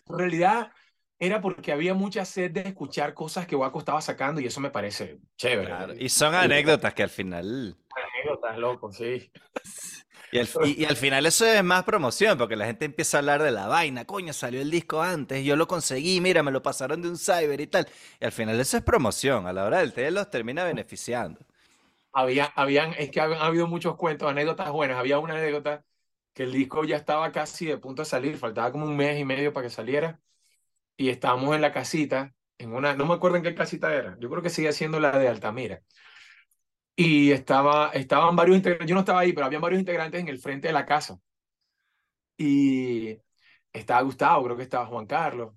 en realidad era porque había mucha sed de escuchar cosas que Waco estaba sacando y eso me parece chévere. Claro, Y son anécdotas que al final... Anécdotas, loco, sí. Y al, y- y al final eso es más promoción, porque la gente empieza a hablar de la vaina. Coño, salió el disco antes, yo lo conseguí, mira, me lo pasaron de un cyber y tal. Y al final eso es promoción, a la hora del té los termina beneficiando. Había, habían, es que habían habido muchos cuentos, anécdotas buenas. Había una anécdota que el disco ya estaba casi de punto de salir, faltaba como un mes y medio para que saliera. Y estábamos en la casita, en una, no me acuerdo en qué casita era, yo creo que sigue siendo la de Altamira. Y estaba, estaban varios integrantes, yo no estaba ahí, pero habían varios integrantes en el frente de la casa. Y estaba Gustavo, creo que estaba Juan Carlos.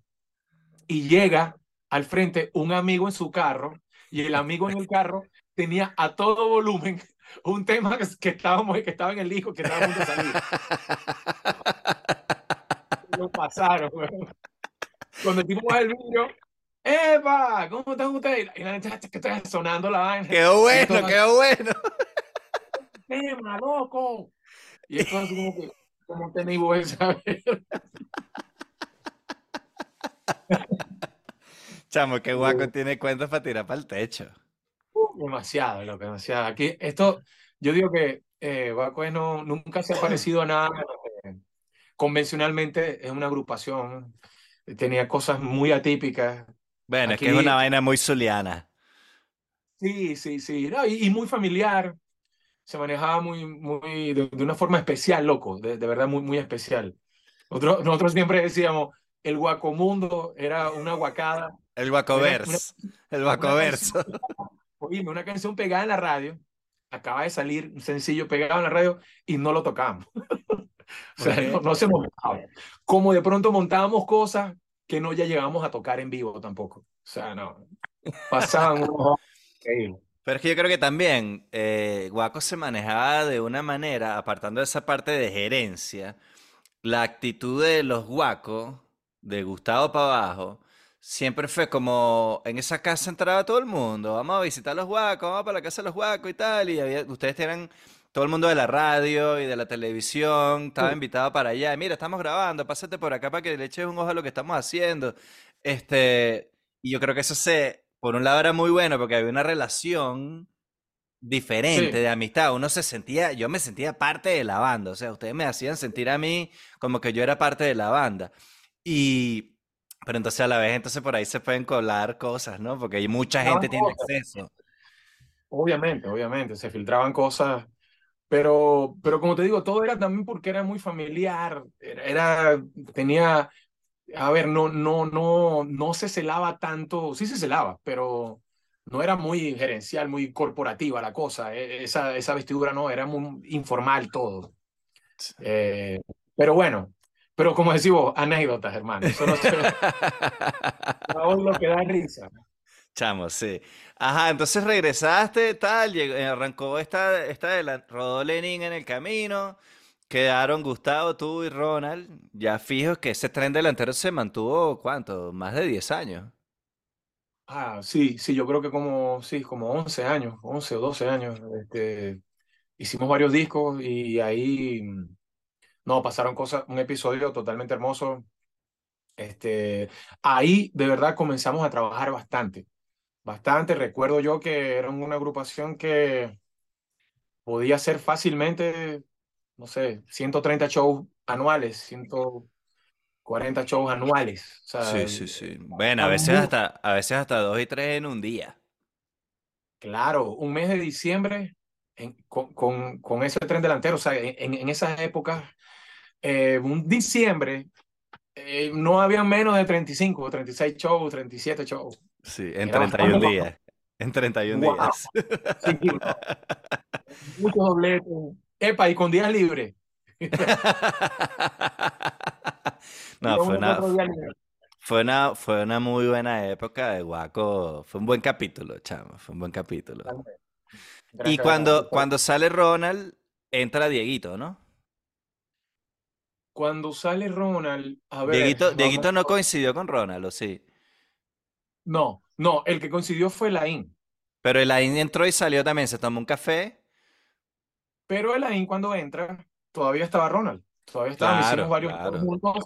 Y llega al frente un amigo en su carro, y el amigo en el carro tenía a todo volumen un tema que, que estábamos, que estaba en el disco, que a punto de salir. Lo pasaron, weón. Cuando el tipo baja el vidrio, ¡Epa! ¿Cómo están ustedes? Y la gente que está sonando la vaina. ¡Quedó bueno, quedó bueno! tema, loco. Y esto así como que, como tenéis vos saber. Chamo, qué guaco tiene cuentos para tirar para el techo. Demasiado, loco, demasiado. Aquí, esto, yo digo que eh, no, nunca se ha parecido a nada. eh, convencionalmente es una agrupación, tenía cosas muy atípicas. Bueno, es que es Aquí- una vaina muy zuliana. Sí, sí, sí. no, y, y muy familiar. Se manejaba muy, muy, de, de una forma especial, loco, de, de verdad muy, muy especial. Nosotros, nosotros siempre decíamos, el Guacomundo era una guacada. El Guacoverse. El Guacoverso. Oíme, una canción pegada en la radio. Acaba de salir un sencillo pegado en la radio y no lo tocamos. o sea, no, no, se montaba. Como de pronto montábamos cosas que no ya llegamos a tocar en vivo tampoco. O sea, no. Pasaban pero es que yo creo que también eh, Guaco se manejaba de una manera, apartando esa parte de gerencia, la actitud de los guacos, de Gustavo para abajo, siempre fue como en esa casa entraba todo el mundo, vamos a visitar a los guacos, vamos para la casa de los guacos y tal, y ustedes eran todo el mundo de la radio y de la televisión, estaba invitado para allá, mira, estamos grabando, pásate por acá para que le eches un ojo a lo que estamos haciendo. Este, y yo creo que eso se, por un lado era muy bueno porque había una relación diferente de amistad. Uno se sentía, yo me sentía parte de la banda, o sea, ustedes me hacían sentir a mí como que yo era parte de la banda. Y, pero entonces a la vez, entonces por ahí se pueden colar cosas, ¿no? Porque hay mucha gente tiene acceso. Obviamente, obviamente, se filtraban cosas, pero, pero como te digo, todo era también porque era muy familiar, era tenía a ver, no, no, no, no se celaba tanto, sí se celaba, pero no era muy gerencial, muy corporativa la cosa. E, esa, esa vestidura no, era muy informal todo. Eh, pero bueno, pero como decimos, anécdotas, hermano. Eso no se... lo que da risa. Chamo, sí. Ajá, entonces regresaste, tal, arrancó esta, esta de la, rodó Lenin en el camino. Quedaron Gustavo, tú y Ronald, ya fijos que ese tren delantero se mantuvo, ¿cuánto? Más de 10 años. Ah, sí, sí, yo creo que como, sí, como 11 años, 11 o 12 años. Este, hicimos varios discos y ahí, no, pasaron cosas, un episodio totalmente hermoso. Este, ahí de verdad comenzamos a trabajar bastante, bastante. Recuerdo yo que era una agrupación que podía ser fácilmente no sé, 130 shows anuales, 140 shows anuales. sí, sí, sí. Bueno, a veces, hasta, a veces hasta dos y tres en un día. Claro, un mes de diciembre con, con, con, ese tren delantero, o sea, en, en esas épocas, eh, un diciembre, eh, no había menos de 35, 36 shows, 37 shows. Sí, en 31 días. En 31 días. Sí, muchos dobletes, Epa, y con días libres. no, fue una, fue una, fue una muy buena época de Guaco. Fue un buen capítulo, chamo. Fue un buen capítulo. y cuando, cuando sale Ronald, entra Dieguito, ¿no? Cuando sale Ronald, a ver. Dieguito, Dieguito no coincidió con Ronald, ¿o sí? No, no, el que coincidió fue Laín. Pero Laín entró y salió también, se tomó un café. Pero Elaine cuando entra, todavía estaba Ronald. Todavía estaban, hicimos varios juntos.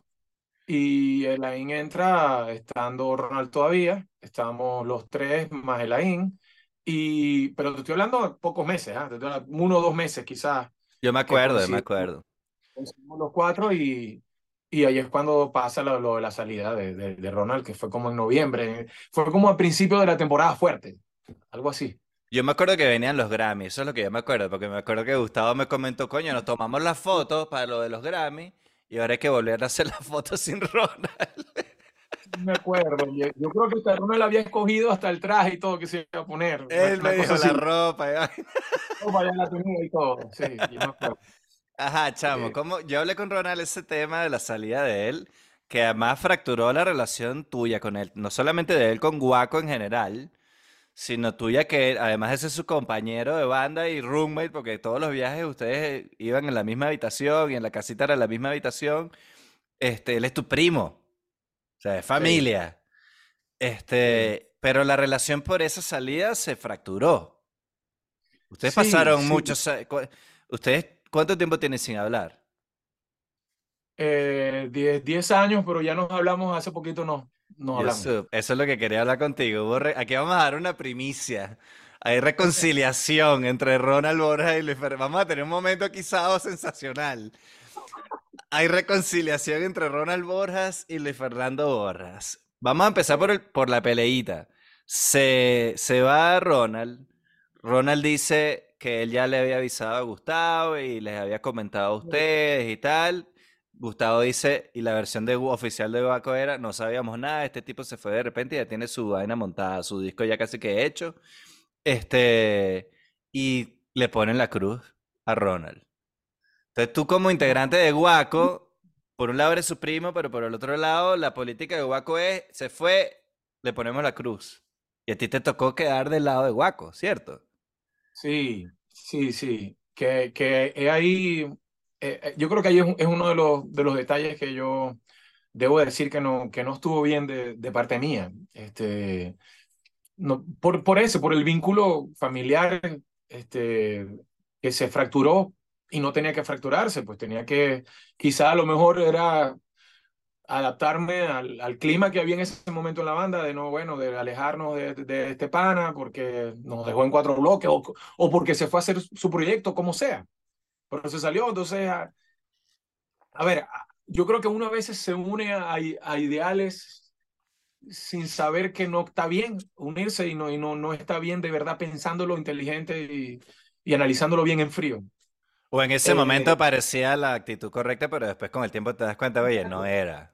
Y Elaine entra estando Ronald todavía. Estamos los tres más Elaine. Y, pero te estoy hablando de pocos meses, ¿eh? uno o dos meses quizás. Yo me acuerdo, yo me acuerdo. Los cuatro y, y ahí es cuando pasa lo, de la salida de, de, de, Ronald, que fue como en noviembre. Fue como al principio de la temporada fuerte, algo así. Yo me acuerdo que venían los Grammys, eso es lo que yo me acuerdo, porque me acuerdo que Gustavo me comentó, coño, nos tomamos las fotos para lo de los Grammys y ahora hay que volver a hacer las fotos sin Ronald. Me acuerdo, yo, creo que hasta Ronald había escogido hasta el traje y todo que se iba a poner. Él me dijo la ropa. Ya. la tenía y todo, sí, yo me acuerdo. Ajá, chamo, como yo hablé con Ronald ese tema de la salida de él, que además fracturó la relación tuya con él, no solamente de él con Guaco en general, sino tuya que además de ser su compañero de banda y roommate, porque todos los viajes ustedes iban en la misma habitación y en la casita era la misma habitación, este, él es tu primo, o sea, es familia. Este, pero la relación por esa salida se fracturó. Ustedes pasaron muchos, ustedes, ¿cuánto tiempo tienen sin hablar? Eh, diez, años, pero ya nos hablamos hace poquito, no. No eso, es lo que quería hablar contigo. Aquí vamos a dar una primicia. Hay reconciliación entre Ronald Borja y Luis Fernando. Vamos a tener un momento quizá sensacional. Hay reconciliación entre Ronald Borjas y Luis Fernando Borjas. Vamos a empezar por, el, por la peleita. Se, se va Ronald. Ronald dice que él ya le había avisado a Gustavo y les había comentado a ustedes y tal. Gustavo dice, y la versión de, oficial de Guaco era, no sabíamos nada, este tipo se fue de repente y ya tiene su vaina montada, su disco ya casi que hecho. Este, y le ponen la cruz a Ronald. Entonces tú como integrante de Guaco, por un lado eres su primo, pero por el otro lado la política de Guaco es, se fue, le ponemos la cruz. Y a ti te tocó quedar del lado de Guaco, ¿cierto? Sí, sí, sí. Que, que ahí, eh, eh, yo creo que ahí es, uno de los, de los detalles que yo debo decir que no, que no estuvo bien de, de parte mía. Este, no, por, por eso, por el vínculo familiar este, que se fracturó y no tenía que fracturarse, pues tenía que, quizá a lo mejor era adaptarme al, al, clima que había en ese momento en la banda, de no, bueno, de alejarnos de, de este pana porque nos dejó en cuatro bloques o, o, porque se fue a hacer su proyecto, como sea. Pero se salió, entonces, a, a ver, yo creo que uno a veces se une a, a, ideales sin saber que no está bien unirse y no, y no, no está bien de verdad pensándolo inteligente y, y analizándolo bien en frío. O en ese eh, momento parecía la actitud correcta, pero después con el tiempo te das cuenta, oye, no era.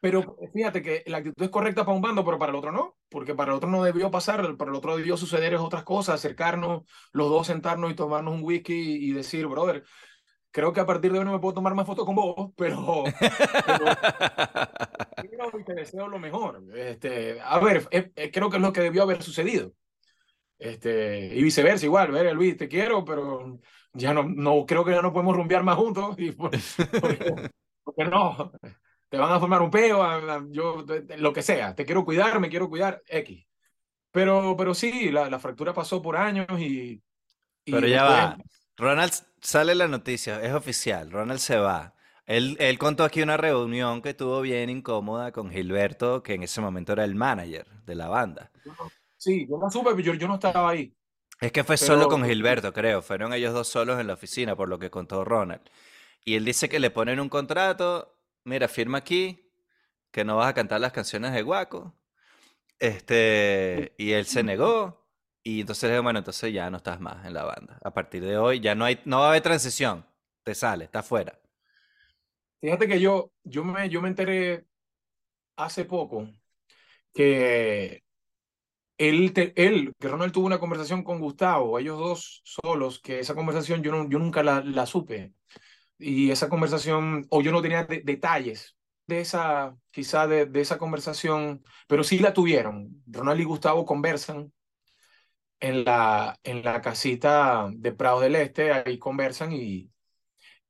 Pero fíjate que la actitud es correcta para un bando, pero para el otro no, porque para el otro no debió pasar, para el otro debió suceder otras cosas, acercarnos, los dos sentarnos y tomarnos un whisky y decir, brother, creo que a partir de hoy no me puedo tomar más fotos con vos, pero, pero te deseo lo mejor. Este, a ver, creo que es lo que debió haber sucedido. Este, y viceversa, igual, ver, Luis, te quiero, pero ya no, no creo que ya no podemos rumbear más juntos. Y porque, porque no, te van a formar un peo, yo, lo que sea, te quiero cuidar, me quiero cuidar, X. Pero, pero sí, la, la fractura pasó por años y... y pero ya va, Ronald sale la noticia, es oficial, Ronald se va. Él, él contó aquí una reunión que tuvo bien incómoda con Gilberto, que en ese momento era el manager de la banda. Sí, yo no supe, yo, yo no estaba ahí. Es que fue solo con Gilberto, creo. Fueron ellos dos solos en la oficina, por lo que contó Ronald. Y él dice que le ponen un contrato mira, firma aquí que no vas a cantar las canciones de Guaco. Este, y él se negó. Y entonces bueno, entonces ya no estás más en la banda. A partir de hoy ya no hay, no va a haber transición. Te sale, está fuera. Fíjate que yo, yo me, yo me enteré hace poco que él, él, que Ronald tuvo una conversación con Gustavo, ellos dos solos, que esa conversación yo, no, yo nunca la, la supe y esa conversación, o yo no tenía detalles de esa, quizá de, de, esa conversación, pero sí la tuvieron. Ronald y Gustavo conversan en la, en la casita de Prado del Este, ahí conversan y,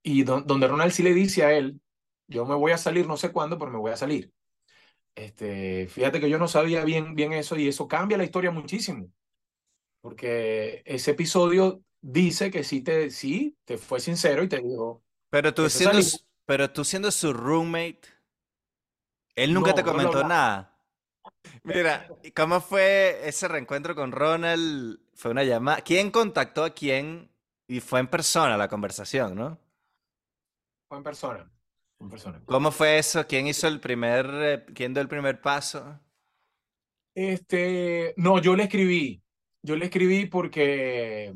y donde Ronald sí le dice a él, yo me voy a salir, no sé cuándo, pero me voy a salir. Este, fíjate que yo no sabía bien, bien eso y eso cambia la historia muchísimo, porque ese episodio dice que sí te, sí, te fue sincero y te dijo, pero tú, siendo, pero tú siendo su roommate, él nunca te comentó nada. Mira, ¿cómo fue ese reencuentro con Ronald? Fue una llamada. ¿Quién contactó a quién? Y fue en persona la conversación, ¿no? Fue en persona. En persona. ¿Cómo fue eso? ¿Quién hizo el primer, eh, quién dio el primer paso? Este, no, yo le escribí. Yo le escribí porque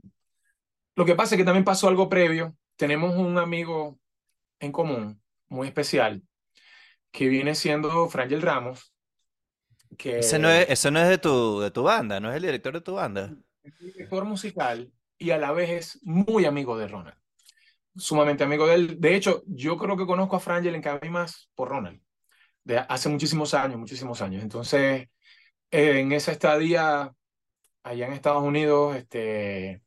lo que pasa es que también pasó algo previo tenemos un amigo en común muy especial que viene siendo Frangel Ramos. Que ese no es, eso no es de tu, de tu banda, no es el director de tu banda. Es director musical y a la vez es muy amigo de Ronald. Sumamente amigo de él. De hecho, yo creo que conozco a Frangel en cada más por Ronald. De hace muchísimos años, muchísimos años. Entonces, en esa estadía allá en Estados Unidos, este,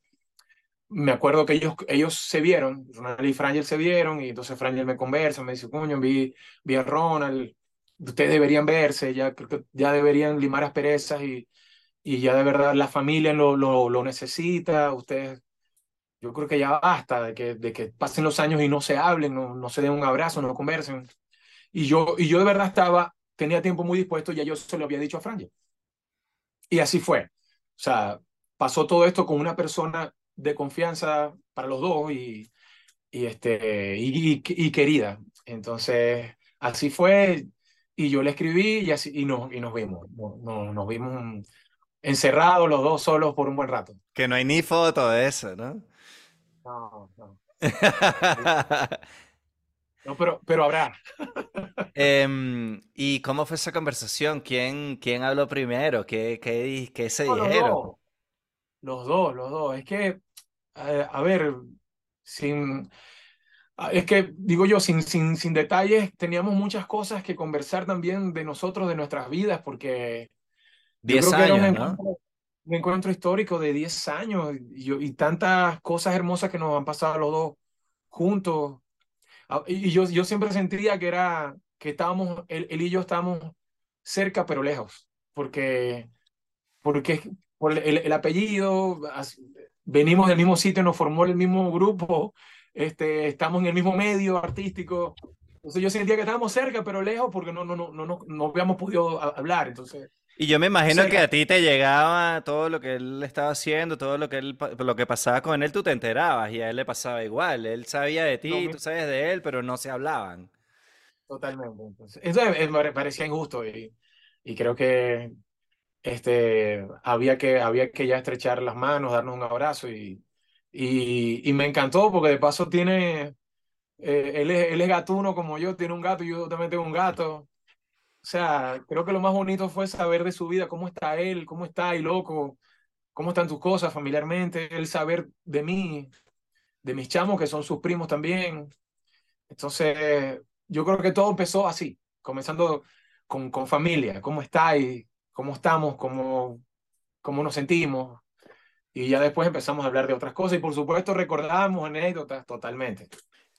me acuerdo que ellos, ellos se vieron, Ronald y Frangel se vieron, y entonces Frangel me conversa, me dice, coño, vi, vi a Ronald, ustedes deberían verse, ya, ya deberían limar asperezas y, y ya de verdad la familia lo, lo, lo necesita, ustedes, yo creo que ya basta de que, de que pasen los años y no se hablen, no, no se den un abrazo, no conversen. Y yo, y yo de verdad estaba, tenía tiempo muy dispuesto, ya yo se lo había dicho a Frangel. Y así fue. O sea, pasó todo esto con una persona de confianza para los dos y, y, este, y, y, querida. Entonces, así fue y yo le escribí y, así, y, nos, y nos vimos. Nos, nos vimos encerrados los dos solos por un buen rato. Que no hay ni foto de eso, ¿no? No, no. No, pero, pero habrá. Em, ¿y cómo fue esa conversación? ¿Quién, quién habló primero? ¿Qué, qué, qué se No, dijeron? Los dos, los dos. Es que, eh, a ver, sin, ah, es que digo yo, sin, sin, sin detalles, teníamos muchas cosas que conversar también de nosotros, de nuestras vidas, porque yo Diez que era un años, ¿no? encuentro, un encuentro histórico de 10 años y, y tantas cosas hermosas que nos han pasado los dos juntos. Ah, y yo, yo siempre sentía que era, que estábamos, él, él y yo estábamos cerca pero lejos, porque porque por el, el- el apellido, as- venimos del mismo sitio, nos formó el mismo grupo, este, estamos en el mismo medio artístico. Entonces yo sentía que estábamos cerca, pero lejos porque no, no, no, no, no, no habíamos podido ha- hablar. Entonces, Y yo me imagino que cerca. a ti te llegaba todo lo que él estaba haciendo, todo lo que él, lo que pasaba con él, tú te enterabas y a él le pasaba igual. Él sabía de ti, mismo. tú sabes de él, pero no se hablaban. Totalmente. Entonces, me parecía injusto y, y creo que este, había que, había que ya estrechar las manos, darnos un abrazo y, y, y me encantó porque de paso tiene, eh, él es, él es gatuno como yo, tiene un gato y yo también tengo un gato. O sea, creo que lo más bonito fue saber de su vida, cómo está él, cómo está ahí loco, cómo están tus cosas familiarmente, el saber de mí, de mis chamos que son sus primos también. Entonces, yo creo que todo empezó así, comenzando con, con familia, cómo está y cómo estamos, cómo, cómo nos sentimos. Y ya después empezamos a hablar de otras cosas y por supuesto recordamos anécdotas totalmente.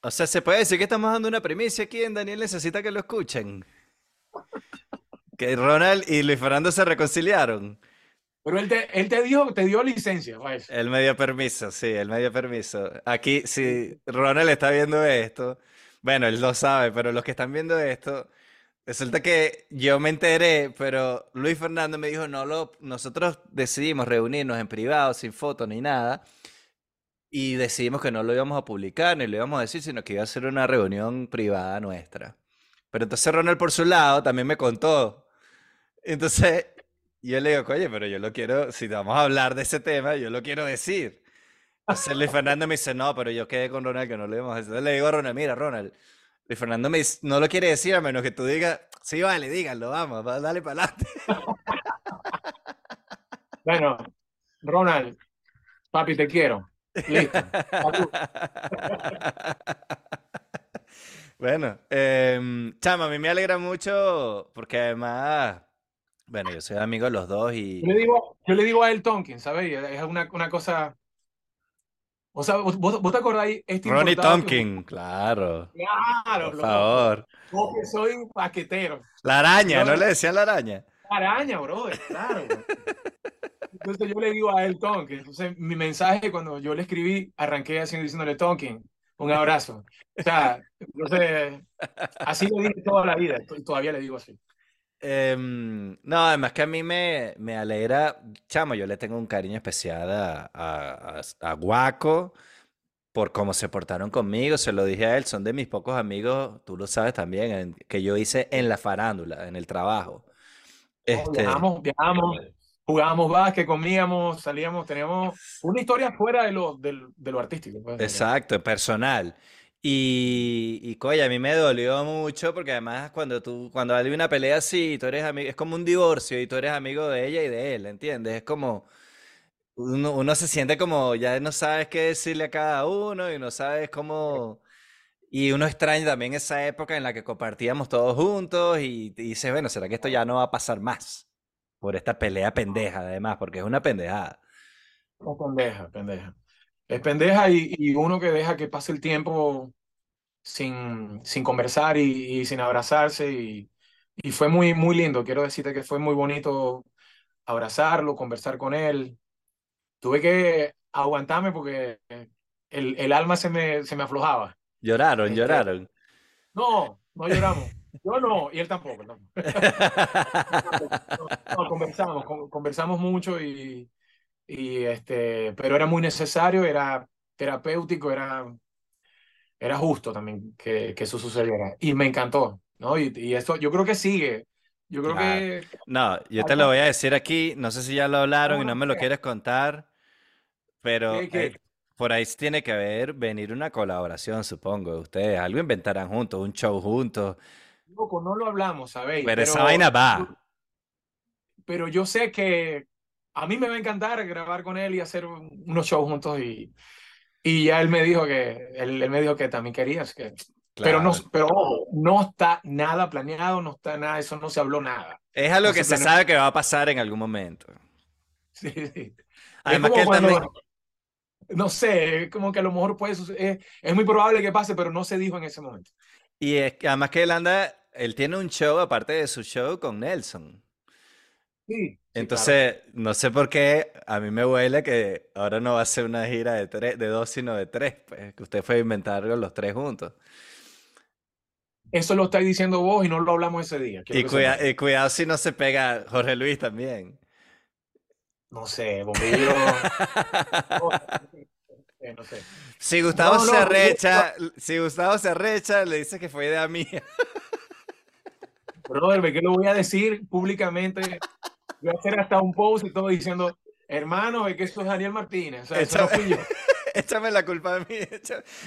O sea, se puede decir que estamos dando una primicia aquí en Daniel Necesita que lo escuchen. Que Ronald y Luis Fernando se reconciliaron. Pero él te, él te dio, te dio licencia eso. Él me dio permiso, sí, él me dio permiso. Aquí, si Ronald está viendo esto, bueno, él lo sabe, pero los que están viendo esto, resulta que yo me enteré, pero Luis Fernando me dijo, no lo, nosotros decidimos reunirnos en privado, sin fotos ni nada, y decidimos que no lo íbamos a publicar ni lo íbamos a decir, sino que iba a ser una reunión privada nuestra. Pero entonces Ronald por su lado también me contó. Entonces yo le digo, oye, pero yo lo quiero, si vamos a hablar de ese tema, yo lo quiero decir. Entonces Luis Fernando me dice, no, pero yo quedé con Ronald que no lo íbamos a decir. Entonces le digo a Ronald, mira, Ronald, Luis Fernando me dice, no lo quiere decir a menos que tú digas, sí, vale, díganlo, vamos, va, dale para adelante. Bueno, Ronald, papi, te quiero. Listo. Bueno, em, chama, a mí me alegra mucho porque además, bueno, yo soy amigo de los dos y... Yo le digo, yo le digo a él Tonkin, ¿sabes? Es una, una cosa. O sea, ¿vos, vos te acordáis? Este Ronnie Tompkin, claro, Claro, por favor. Yo que soy un paquetero. La araña, No, ¿no le decían la araña? Araña, brother, claro. Entonces yo le digo a él Tonkin. Entonces mi mensaje cuando yo le escribí, arranqué así diciéndole Tonkin, un abrazo. O sea, entonces, así le dije toda la vida, todavía le digo así. Em, no, además que a mí me, me alegra, chamo, yo le tengo un cariño especial a, a, a- a Guaco por cómo se portaron conmigo, se lo dije a él, son de mis pocos amigos, tú lo sabes también, en- que yo hice en la farándula, en el trabajo. Este, Viajamos, viajamos, jugábamos básquet, comíamos, salíamos, teníamos una historia fuera de lo, del- de lo artístico. pues, de- Exacto, personal. Y, y coño, a mí me dolió mucho porque además cuando tú, cuando hay una pelea así, tú eres amigo, es como un divorcio y tú eres amigo de ella y de él, ¿entiendes? Es como, uno, uno se siente como, ya no sabes qué decirle a cada uno y no sabes cómo, y uno extraña también esa época en la que compartíamos todos juntos y, y dices, bueno, ¿será que esto ya no va a pasar más? Por esta pelea pendeja, además, porque es una pendejada. Es pendeja, pendeja. Es pendeja y, y uno que deja que pase el tiempo sin, sin conversar y, y sin abrazarse y, y fue muy, muy lindo. Quiero decirte que fue muy bonito abrazarlo, conversar con él. Tuve que aguantarme porque el, el alma se me, se me aflojaba. Lloraron, Este, lloraron. No, no lloramos. Yo no, y él tampoco. No, no, conversamos, con- conversamos mucho y, y este, pero era muy necesario, era terapéutico, era, era justo también que, que eso sucediera. Y me encantó, ¿no? Y, y esto yo creo que sigue. Yo creo Claro. que No, yo te lo voy a decir aquí, no sé si ya lo hablaron y no me lo quieres contar, pero eh, Por ahí tiene que haber, venir una colaboración, supongo, ustedes. Algo inventarán juntos, un show juntos. Loco, no lo hablamos, ¿sabéis? Pero, esa vaina va. Pero yo sé que a mí me va a encantar grabar con él y hacer unos shows juntos y, y ya él me dijo que él, me dijo que también querías que pero no pero no está nada planeado, no está nada, eso no se habló nada. Es algo que se, sabe que va a pasar en algún momento. Sí, sí. Además que él también no sé, como que a lo mejor puede es, es muy probable que pase, pero no se dijo en ese momento. Y es, además que él anda, él tiene un show aparte de su show con Nelson. Sí. Entonces, no sé por qué a mí me huele que ahora no va a ser una gira de, tres, de dos, sino de tres, pues, que usted fue a inventar los tres juntos. Eso lo estáis diciendo vos y no lo hablamos ese día. Y, y, cuidado si no se pega Jorge Luis también. No sé, Bombillo. no, sé. Si Gustavo se arrecha, si Gustavo se arrecha, le dice que fue idea mía. Brother, ¿qué lo voy a decir públicamente? Voy a hacer hasta un post y todo diciendo, hermano, ve que esto es Daniel Martínez. O sea, eso no fui yo. Échame la culpa a mí.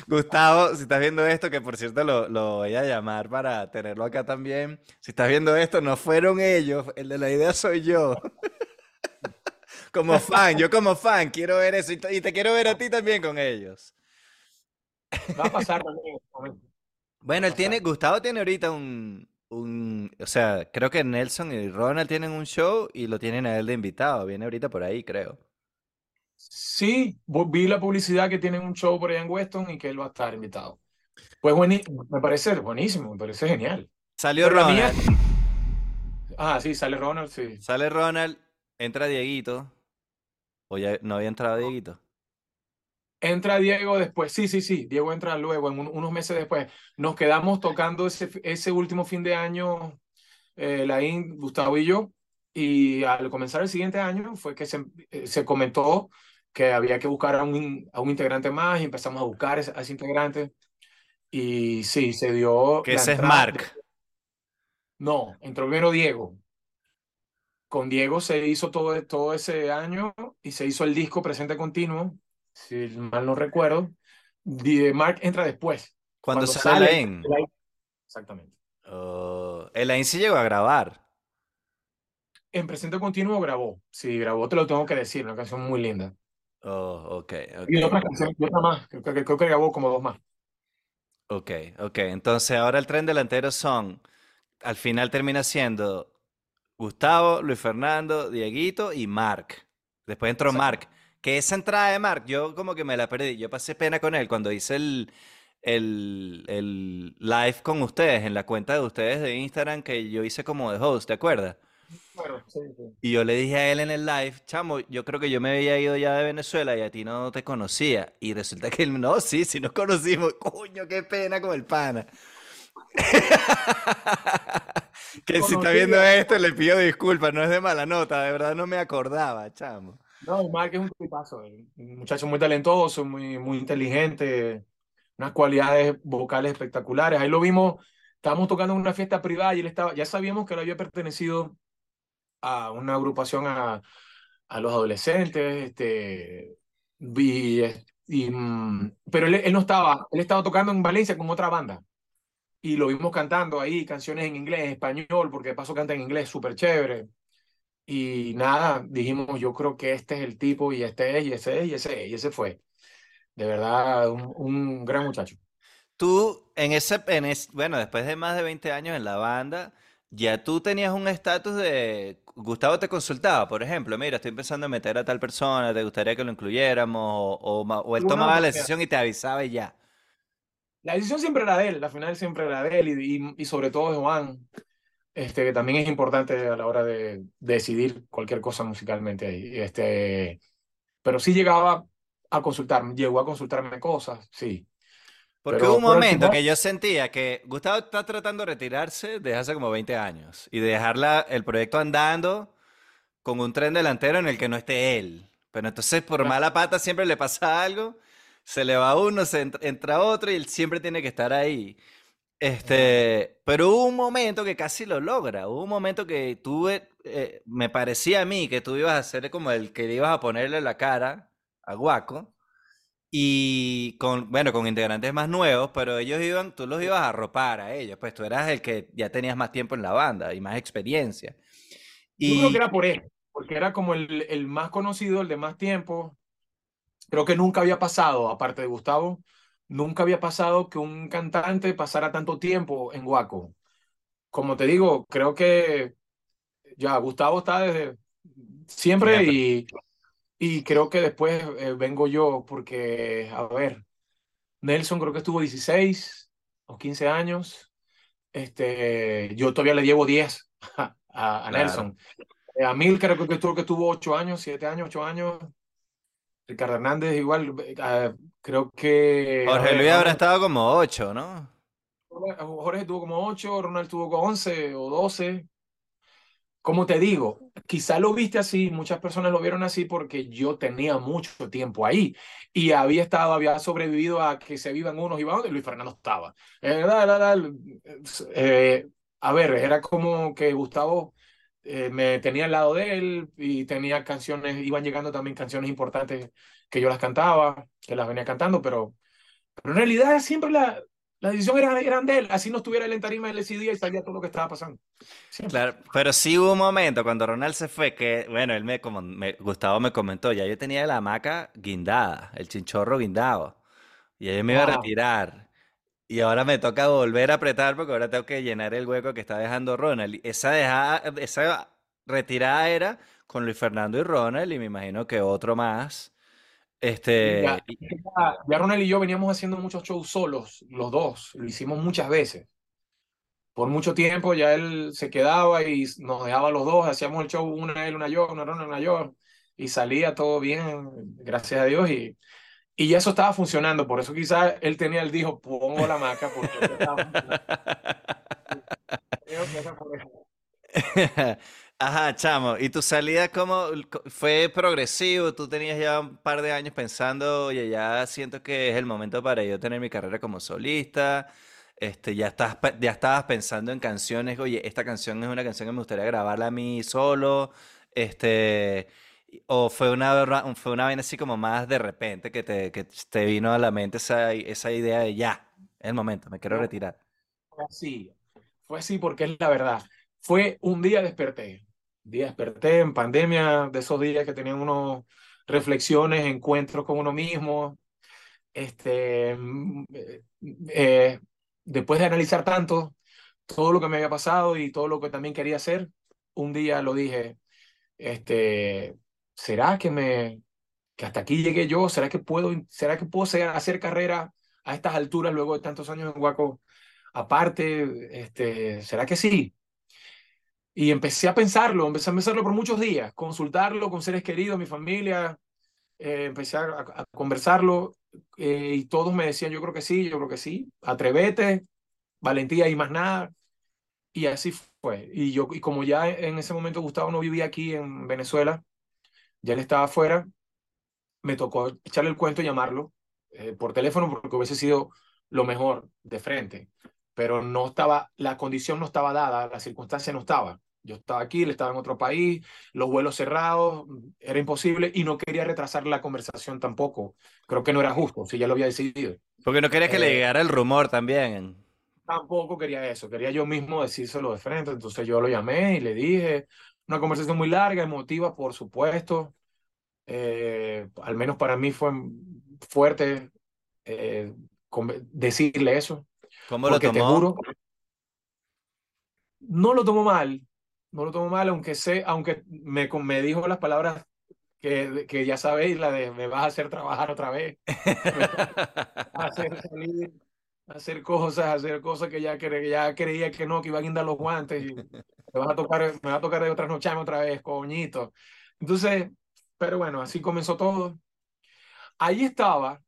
Gustavo, si estás viendo esto, que por cierto lo, lo, voy a llamar para tenerlo acá también. Si estás viendo esto, no fueron ellos. El de la idea soy yo. como fan, yo como fan quiero ver eso y te, quiero ver a ti también con ellos. Va a pasar también. Bueno, él tiene, Gustavo tiene ahorita un, un, o sea, creo que Nelson y Ronald tienen un show y lo tienen a él de invitado. Viene ahorita por ahí, creo. Sí, vi la publicidad que tienen un show por allá en Weston y que él va a estar invitado. Pues me parece buenísimo, me parece genial. Salió Ronald. Ah, sí, sale Ronald, sí. Sale Ronald, entra Dieguito. ¿O ya no había entrado Dieguito? Entra Diego después, sí, sí, sí, Diego entra luego, en unos meses después. Nos quedamos tocando ese, ese último fin de año, eh, Laín, Gustavo y yo, y al comenzar el siguiente año fue que se, eh, se comentó que había que buscar a un, a un integrante más y empezamos a buscar a ese, integrante. Y sí, se dio... Que ese es Mark. No, entró primero Diego con Diego se hizo todo, todo ese año y se hizo el disco Presente Continuo, si mal no recuerdo. Mark entra después. Cuando, sale Elaine. Exactamente. Oh, Elaine sí llegó a grabar. En Presente Continuo grabó. Sí, grabó, te lo tengo que decir, una canción muy linda. Oh, ok. okay. Y otra canción, otra más, creo, creo que grabó como dos más. Ok, ok. Entonces ahora el tren delantero son, al final termina siendo Gustavo, Luis Fernando, Dieguito y Mark. Después entró Mark. Que esa entrada de Mark, yo como que me la perdí. Yo pasé pena con él cuando hice el, el, el live con ustedes, en la cuenta de ustedes de Instagram que yo hice como de host, ¿te acuerdas? Bueno, sí, sí. Y yo le dije a él en el live, chamo, yo creo que yo me había ido ya de Venezuela y a ti no te conocía. Y resulta que él, no, sí, sí nos conocimos. Coño, qué pena con el pana. que si está viendo esto le pido disculpas, no es de mala nota, de verdad no me acordaba, chamo. No, Mark es un tipazo, un muchacho muy talentoso, muy, muy inteligente, unas cualidades vocales espectaculares. Ahí lo vimos, estábamos tocando en una fiesta privada y él estaba, ya sabíamos que él había pertenecido a una agrupación a, a los adolescentes, este, y, mm, pero él, él, no estaba, él estaba tocando en Valencia con otra banda y lo vimos cantando ahí, canciones en inglés, en español, porque de paso canta en inglés súper chévere. Y nada, dijimos, yo creo que este es el tipo, y este es, y ese es, y ese es, y ese fue. De verdad, un, gran muchacho. Tú, en ese, en bueno, después de más de 20 años en la banda, ya tú tenías un estatus de, Gustavo te consultaba, por ejemplo, mira, estoy empezando a meter a tal persona, ¿te gustaría que lo incluyéramos? O, o, él tomaba la decisión y te avisaba y ya. La decisión siempre era de él, la final siempre era de él y, y, sobre todo de Juan, este, que también es importante a la hora de, decidir cualquier cosa musicalmente ahí. Este, pero sí llegaba a consultarme, llegó a consultarme cosas, sí. Porque hubo un momento que yo sentía que Gustavo está tratando de retirarse desde hace como 20 años y de dejar el proyecto andando con un tren delantero en el que no esté él. Pero entonces por mala pata siempre le pasa algo se le va uno, se entra, otro y él siempre tiene que estar ahí. Este, pero hubo un momento que casi lo logra. Hubo un momento que tuve, eh, me parecía a mí que tú ibas a ser como el que ibas a ponerle la cara a Guaco. Y con, bueno, con integrantes más nuevos, pero ellos iban, tú los ibas a ropar a ellos, pues tú eras el que ya tenías más tiempo en la banda y más experiencia. Yo creo que era por él, porque era como el, el más conocido, el de más tiempo. Creo que nunca había pasado, aparte de Gustavo, nunca había pasado que un cantante pasara tanto tiempo en Guaco. Como te digo, creo que ya Gustavo está desde siempre y, y creo que después eh, vengo yo porque, a ver, Nelson creo que estuvo 16 o 15 años. Este, yo todavía le llevo 10 a, a Nelson. Eh, a Mil creo que estuvo, que estuvo 8 años, 7 años, 8 años. Ricardo Hernández igual, uh, creo que... Jorge Luis habrá estado como 8, ¿no? Jorge estuvo como 8, Ronald estuvo como 11 o 12. Como te digo, quizá lo viste así, muchas personas lo vieron así porque yo tenía mucho tiempo ahí y había estado, había sobrevivido a que se vivan unos y van y Luis Fernando estaba. Eh, eh, a ver, era como que Gustavo eh, me tenía al lado de él y tenía canciones, iban llegando también canciones importantes que yo las cantaba, que las venía cantando, pero, pero en realidad siempre la, la decisión era, eran de él, así no estuviera él en tarima, él decidía y sabía todo lo que estaba pasando. Claro, pero sí hubo un momento cuando Ronald se fue que, bueno, él me, como me, Gustavo me comentó, ya yo tenía la hamaca guindada, el chinchorro guindado, y ahí me iba a retirar. Y ahora me toca volver a apretar porque ahora tengo que llenar el hueco que está dejando Ronald. Esa, dejada, esa retirada era con Luis Fernando y Ronald y me imagino que otro más. Este, ya, ya, Ronald y yo veníamos haciendo muchos shows solos, los dos, lo hicimos muchas veces. Por mucho tiempo ya él se quedaba y nos dejaba los dos, hacíamos el show una él, una yo, una Ronald, una yo, y salía todo bien, gracias a Dios, y, y ya eso estaba funcionando, por eso quizás él tenía el dijo, pongo la maca porque Ajá, chamo. ¿Y tu salida cómo fue progresivo? Tú tenías ya un par de años pensando, oye, ya siento que es el momento para yo tener mi carrera como solista. Este, ya estás, ya estabas pensando en canciones, oye, esta canción es una canción que me gustaría grabarla a mí solo. Este, ¿O fue una, fue una vaina así como más de repente que te, que te vino a la mente esa, esa idea de ya, es el momento, me quiero retirar? Fue así, fue así porque es la verdad. Fue un día desperté, un día desperté en pandemia, de esos días que tenían unos reflexiones, encuentros con uno mismo. Este, mm, eh, eh, después de analizar tanto todo lo que me había pasado y todo lo que también quería hacer, un día lo dije, este, ¿será que me que hasta aquí llegué yo? ¿Será que puedo será que puedo hacer carrera a estas alturas luego de tantos años en Guaco? Aparte, este, ¿será que sí? Y empecé a pensarlo, empecé a pensarlo por muchos días, consultarlo con seres queridos, mi familia, eh, empecé a, conversarlo eh, y todos me decían, yo creo que sí, yo creo que sí, atrévete, valentía y más nada. Y así fue. Y yo, y como ya en ese momento Gustavo no vivía aquí en Venezuela, ya él estaba afuera, me tocó echarle el cuento y llamarlo eh, por teléfono porque hubiese sido lo mejor de frente, pero no estaba, la condición no estaba dada, la circunstancia no estaba. Yo estaba aquí, él estaba en otro país, los vuelos cerrados, era imposible y no quería retrasar la conversación tampoco. Creo que no era justo, si ya lo había decidido. Porque no quería que le eh, llegara el rumor también. Tampoco quería eso, quería yo mismo decírselo de frente, entonces yo lo llamé y le dije, una conversación muy larga, emotiva, por supuesto. Eh, al menos para mí fue fuerte eh, decirle eso. ¿Cómo lo tomó? Te juro, no lo tomo mal, no lo tomo mal, aunque sé, aunque me, me dijo las palabras que, que ya sabéis, la de me vas a hacer trabajar otra vez. hacer salir, hacer cosas, hacer cosas que ya, que ya creía que no, que iba a guindar los guantes. Y, me, va a tocar, me va a tocar de otras noches otra vez, coñito. Entonces, pero bueno, así comenzó todo. Ahí estaba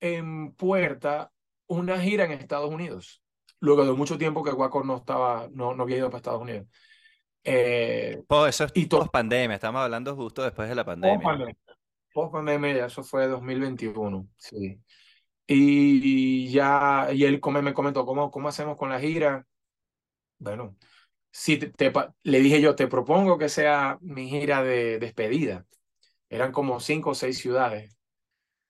en puerta una gira en Estados Unidos. Luego de mucho tiempo que Guaco no estaba, no, no había ido para Estados Unidos. Eh, eso es y post pandemia, estamos hablando justo después de la pandemia. Post pandemia, eso fue 2021, sí. Y, ya, y él me comentó, ¿cómo, cómo hacemos con la gira? Bueno, si te, le dije yo, te propongo que sea mi gira de despedida. Eran como cinco o seis ciudades.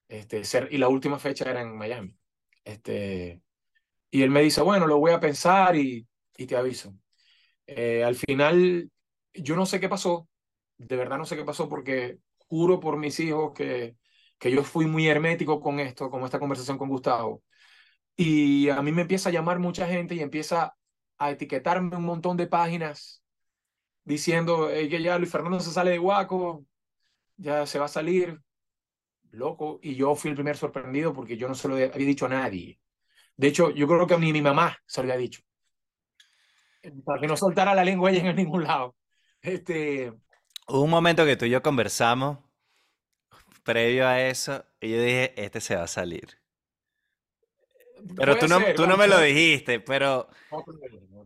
Este, ser, y la última fecha era en Miami. Este, y él me dice, bueno, lo voy a pensar y, y te aviso. Eh, al final, yo no sé qué pasó, de verdad no sé qué pasó porque juro por mis hijos que, que yo fui muy hermético con esto, con esta conversación con Gustavo. Y a mí me empieza a llamar mucha gente y empieza a etiquetarme un montón de páginas diciendo que ya Luis Fernando se sale de Guaco, ya se va a salir, loco. Y yo fui el primer sorprendido porque yo no se lo había dicho a nadie. De hecho, yo creo que ni mi mamá se lo había dicho. Para que no soltara la lengua ella en ningún lado. Este... Hubo un momento que tú y yo conversamos previo a eso y yo dije, este se va a salir. Pero tú no, tú no me lo dijiste, pero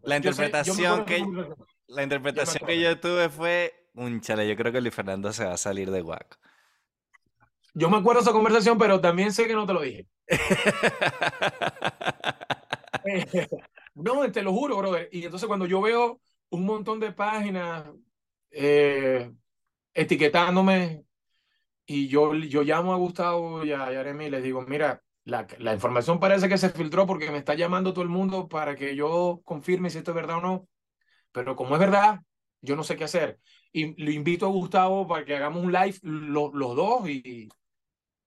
la interpretación que la interpretación que yo tuve fue, un chale, yo creo que Luis Fernando se va a salir de guaco. Yo me acuerdo de esa conversación, pero también sé que no te lo dije. no, te lo juro, brother. Y entonces cuando yo veo un montón de páginas eh, etiquetándome y yo, yo llamo a Gustavo y a Yaremi y les digo, mira, la, la, información parece que se filtró porque me está llamando todo el mundo para que yo confirme si esto es verdad o no. Pero como es verdad, yo no sé qué hacer. Y lo invito a Gustavo para que hagamos un live los dos y,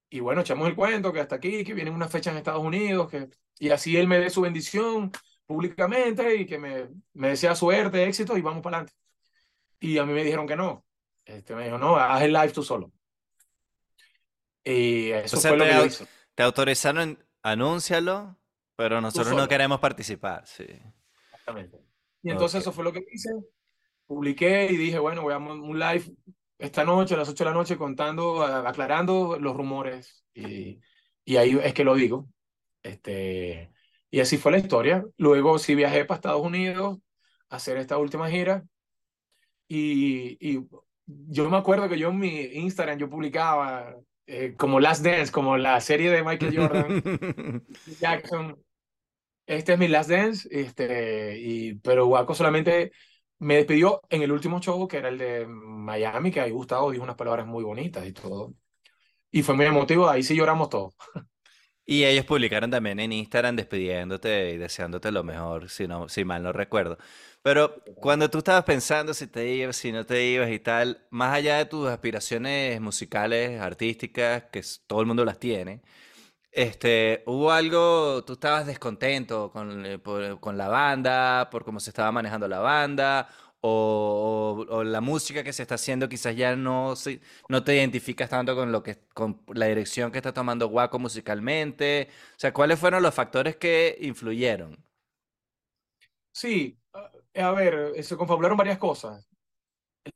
y bueno, echamos el cuento que hasta aquí, que vienen unas fechas en Estados Unidos, que, y así él me dé su bendición públicamente y que me, me desea suerte, éxito y vamos para adelante. Y a mí me dijeron que no. Este me dijo, no, haz el live tú solo. Y eso fue lo que hizo. Te autorizaron, anúncialo, pero nosotros no queremos participar, sí. Exactamente. Y entonces eso fue lo que hice. Publiqué y dije, bueno, voy a un live esta noche, a las 8 de la noche, contando, aclarando los rumores. Y, y ahí es que lo digo. Este, y así fue la historia. Luego sí viajé para Estados Unidos a hacer esta última gira. Y, y yo me acuerdo que yo en mi Instagram yo publicaba eh, como Last Dance, como la serie de Michael Jordan, Jackson. Este es mi Last Dance, este, y, pero Waco solamente me despidió en el último show, que era el de Miami, que ahí Gustavo dijo unas palabras muy bonitas y todo. Y fue muy emotivo, ahí sí lloramos todos. Y ellos publicaron también en Instagram despidiéndote y deseándote lo mejor, si, no, si mal no recuerdo. Pero cuando tú estabas pensando si te ibas, si no te ibas y tal, más allá de tus aspiraciones musicales, artísticas, que todo el mundo las tiene, este, ¿hubo algo, tú estabas descontento con, eh, con la banda, por cómo se estaba manejando la banda, o, o, la música que se está haciendo quizás ya no, no te identificas tanto con, lo que, con la dirección que está tomando Waco musicalmente? O sea, ¿cuáles fueron los factores que influyeron? Sí, a ver, se confabularon varias cosas.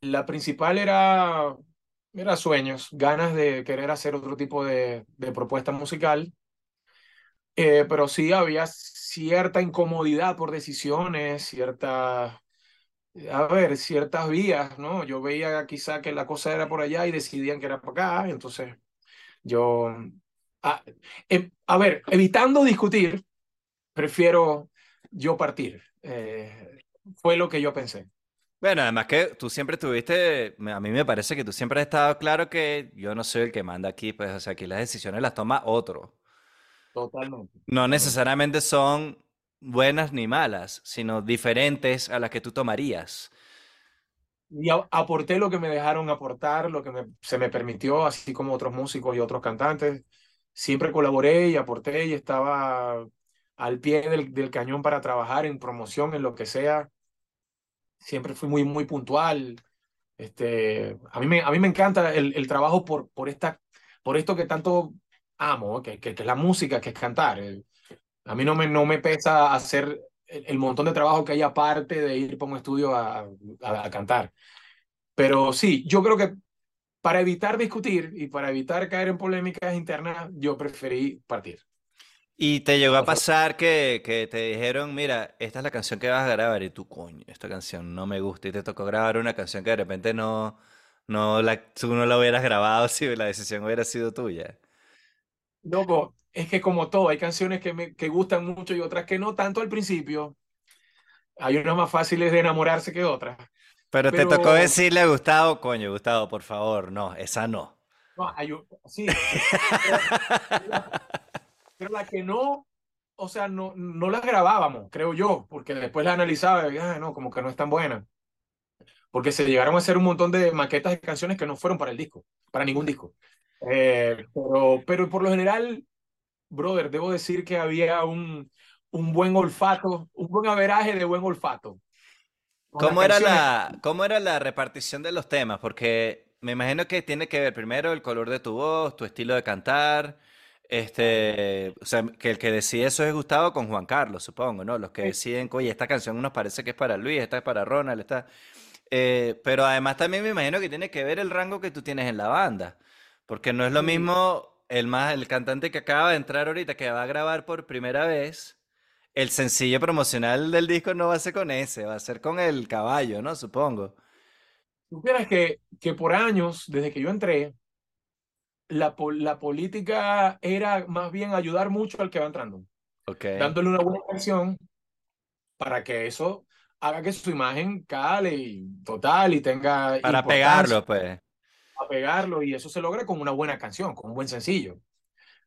La principal era era sueños, ganas de querer hacer otro tipo de, de propuesta musical, eh, pero sí había cierta incomodidad por decisiones, cierta, a ver, ciertas vías, ¿no? Yo veía quizá que la cosa era por allá y decidían que era por acá, entonces yo, a, em, a ver, evitando discutir, prefiero yo partir. Eh, fue lo que yo pensé. Bueno, además que tú siempre tuviste, a mí me parece que tú siempre has estado claro que yo no soy el que manda aquí, pues, o sea, aquí las decisiones las toma otro. Totalmente. No necesariamente son buenas ni malas, sino diferentes a las que tú tomarías. Y aporté lo que me dejaron aportar, lo que se me permitió, así como otros músicos y otros cantantes. Siempre colaboré y aporté y estaba al pie del, del cañón para trabajar en promoción, en lo que sea siempre fui muy, muy puntual. Este, a, mí me, a mí me encanta el, el trabajo por, por, esta, por esto que tanto amo, que, que, es la música, que es cantar. A mí no me, no me pesa hacer el, montón de trabajo que hay aparte de ir por un estudio a, a, cantar. Pero sí, yo creo que para evitar discutir y para evitar caer en polémicas internas, yo preferí partir. ¿Y te llegó a pasar que, que, te dijeron, mira, esta es la canción que vas a grabar y tú, coño, esta canción no me gusta y te tocó grabar una canción que de repente no, no la, tú no la hubieras grabado si la decisión hubiera sido tuya? Loco, es que como todo, hay canciones que me que gustan mucho y otras que no tanto al principio. Hay unas más fáciles de enamorarse que otras. Pero, te tocó decirle a Gustavo, coño, Gustavo, por favor, no, esa no. No, hay un- sí. Pero la que no, o sea, no, no la grabábamos, creo yo, porque después la analizaba y ah, no, como que no es tan buena. Porque se llegaron a hacer un montón de maquetas de canciones que no fueron para el disco, para ningún disco. Eh, pero, pero por lo general, brother, debo decir que había un, un buen olfato, un buen averaje de buen olfato. ¿Cómo era, la, ¿Cómo era la repartición de los temas? Porque me imagino que tiene que ver primero el color de tu voz, tu estilo de cantar. Este, o sea, que el que decide eso es Gustavo con Juan Carlos, supongo, ¿no? Los que deciden, oye, esta canción nos parece que es para Luis, esta es para Ronald, esta. Eh, pero además también me imagino que tiene que ver el rango que tú tienes en la banda. Porque no es lo mismo el más, el cantante que acaba de entrar ahorita, que va a grabar por primera vez. El sencillo promocional del disco no va a ser con ese, va a ser con el caballo, ¿no? Supongo. Supieras que, que por años, desde que yo entré, la, la política era más bien ayudar mucho al que va entrando, Ok. dándole una buena canción para que eso haga que su imagen cale y total y tenga Para pegarlo, pues. a pegarlo y eso se logra con una buena canción, con un buen sencillo.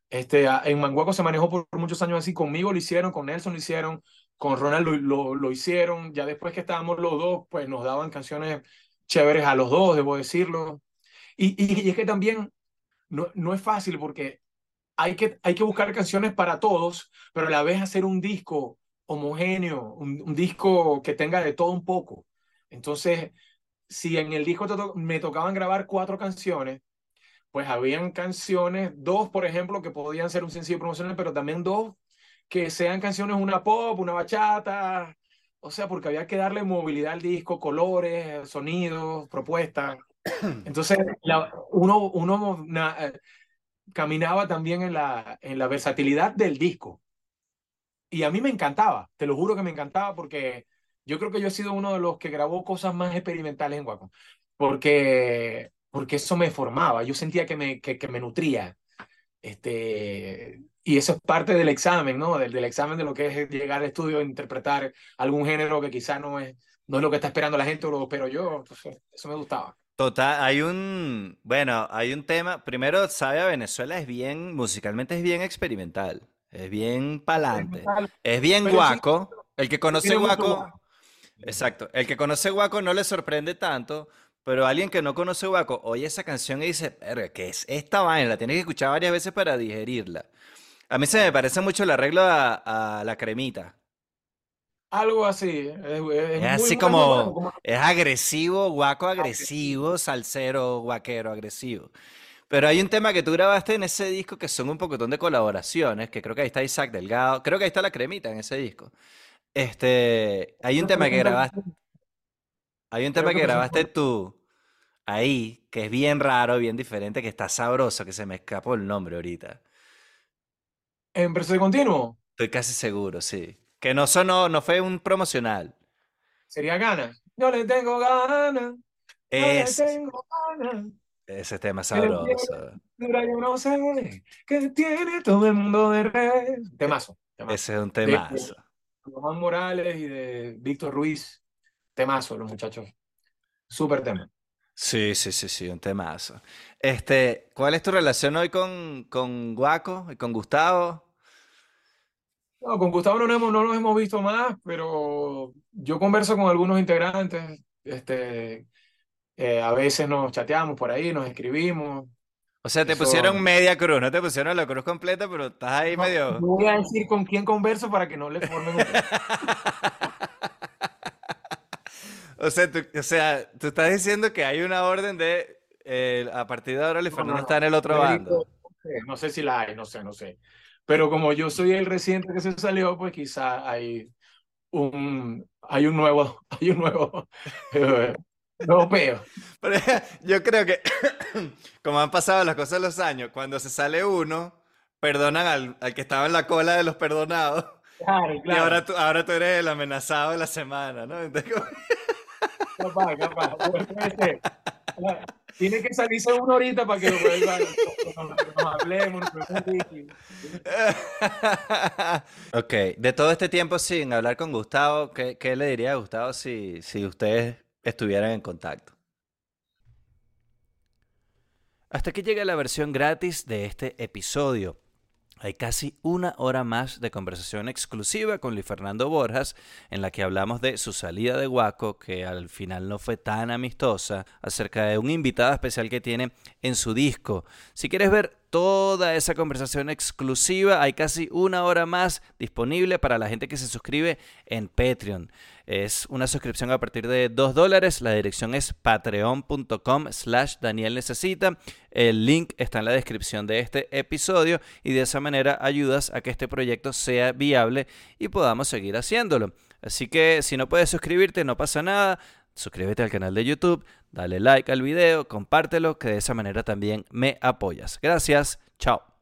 Este, en Manguaco se manejó por muchos años así, conmigo lo hicieron, con Nelson lo hicieron, con Ronald lo, lo, lo hicieron, ya después que estábamos los dos, pues nos daban canciones chéveres a los dos, debo decirlo. Y, y, y es que también no, no es fácil porque hay que, hay que buscar canciones para todos, pero a la vez hacer un disco homogéneo, un, disco que tenga de todo un poco. Entonces, si en el disco to- me tocaban grabar cuatro canciones, pues habían canciones, dos, por ejemplo, que podían ser un sencillo promocional, pero también dos que sean canciones, una pop, una bachata, o sea, porque había que darle movilidad al disco, colores, sonidos, propuestas. Entonces, la- uno, uno na- caminaba también en la, en la versatilidad del disco. Y a mí me encantaba, te lo juro que me encantaba porque yo creo que yo he sido uno de los que grabó cosas más experimentales en Wacom, porque, porque eso me formaba, yo sentía que me, que, me nutría. Este, y eso es parte del examen, ¿no? Del, del examen de lo que es llegar al estudio e interpretar algún género que quizá no es, no es lo que está esperando la gente o lo espero yo. Eso me gustaba. Total, hay un, bueno, hay un tema, primero, sabe a Venezuela es bien, musicalmente es bien experimental, es bien pa'lante, es bien guaco, el que conoce guaco. exacto, el que conoce guaco no le sorprende tanto, pero alguien que no conoce guaco oye esa canción y dice, verga, ¿qué es esta vaina? La tienes que escuchar varias veces para digerirla. A mí se me parece mucho el arreglo a, a La Cremita. Algo así. Es, es Es muy, así muy como, bueno, como es agresivo, guaco agresivo. salsero, guaquero agresivo. Pero hay un tema que tú grabaste en ese disco que son un pocotón de colaboraciones, que creo que ahí está Isaac Delgado, creo que ahí está la cremita en ese disco. Este, hay un tema que grabaste, hay un tema que grabaste tú ahí, que es bien raro, bien diferente, que está sabroso, que se me escapó el nombre ahorita. en precio continuo. Estoy casi seguro, sí. Que no sonó, no fue un promocional. Sería ganas. Yo le tengo ganas. Yo le Ese, tengo ganas. ese tema sabroso. dura, yo no sé. Que tiene todo el mundo de red. Temazo. Temazo. Ese es un temazo. de Juan Morales y de Víctor Ruiz. Temazo, los muchachos. Súper tema. Sí, sí, sí, sí, un temazo. Este, ¿cuál es tu relación hoy con, con Guaco y con Gustavo? No, con Gustavo no hemos, no nos hemos visto más, pero yo converso con algunos integrantes. Este, eh, a veces nos chateamos por ahí, nos escribimos. O sea, te Eso. pusieron media cruz, no te pusieron la cruz completa, pero estás ahí No, medio... no voy a decir con quién converso para que no le formen. O sea, tú, o sea, tú estás diciendo que hay una orden de... eh, a partir de ahora, Luis No, Fernando no, está en el otro bando. no sé si la hay, no sé, no sé. Pero como yo soy el reciente que se salió, pues quizá hay un, hay un nuevo, hay un nuevo, eh, nuevo peo. Pero yo creo que, como han pasado las cosas los años, cuando se sale uno, perdonan al, al que estaba en la cola de los perdonados. Claro, Y claro. ahora tú, ahora tú eres el amenazado de la semana, ¿no? Entonces, como- Capaz, capaz. Puede ser. Tiene que salirse uno ahorita para que lo vuelva, nos, nos hablemos. Ok, de todo este tiempo sin hablar con Gustavo, ¿qué, qué le diría a Gustavo si, si ustedes estuvieran en contacto? Hasta que llega la versión gratis de este episodio. Hay casi una hora más de conversación exclusiva con Luis Fernando Borjas, en la que hablamos de su salida de Guaco, que al final no fue tan amistosa, acerca de un invitado especial que tiene en su disco. Si quieres ver toda esa conversación exclusiva. Hay casi una hora más disponible para la gente que se suscribe en Patreon. Es una suscripción a partir de 2 dólares. La dirección es patreon.com slash Daniel Necesita. El link está en la descripción de este episodio y de esa manera ayudas a que este proyecto sea viable y podamos seguir haciéndolo. Así que si no puedes suscribirte, no pasa nada suscríbete al canal de YouTube, dale like al video, compártelo, que de esa manera también me apoyas. Gracias, chao.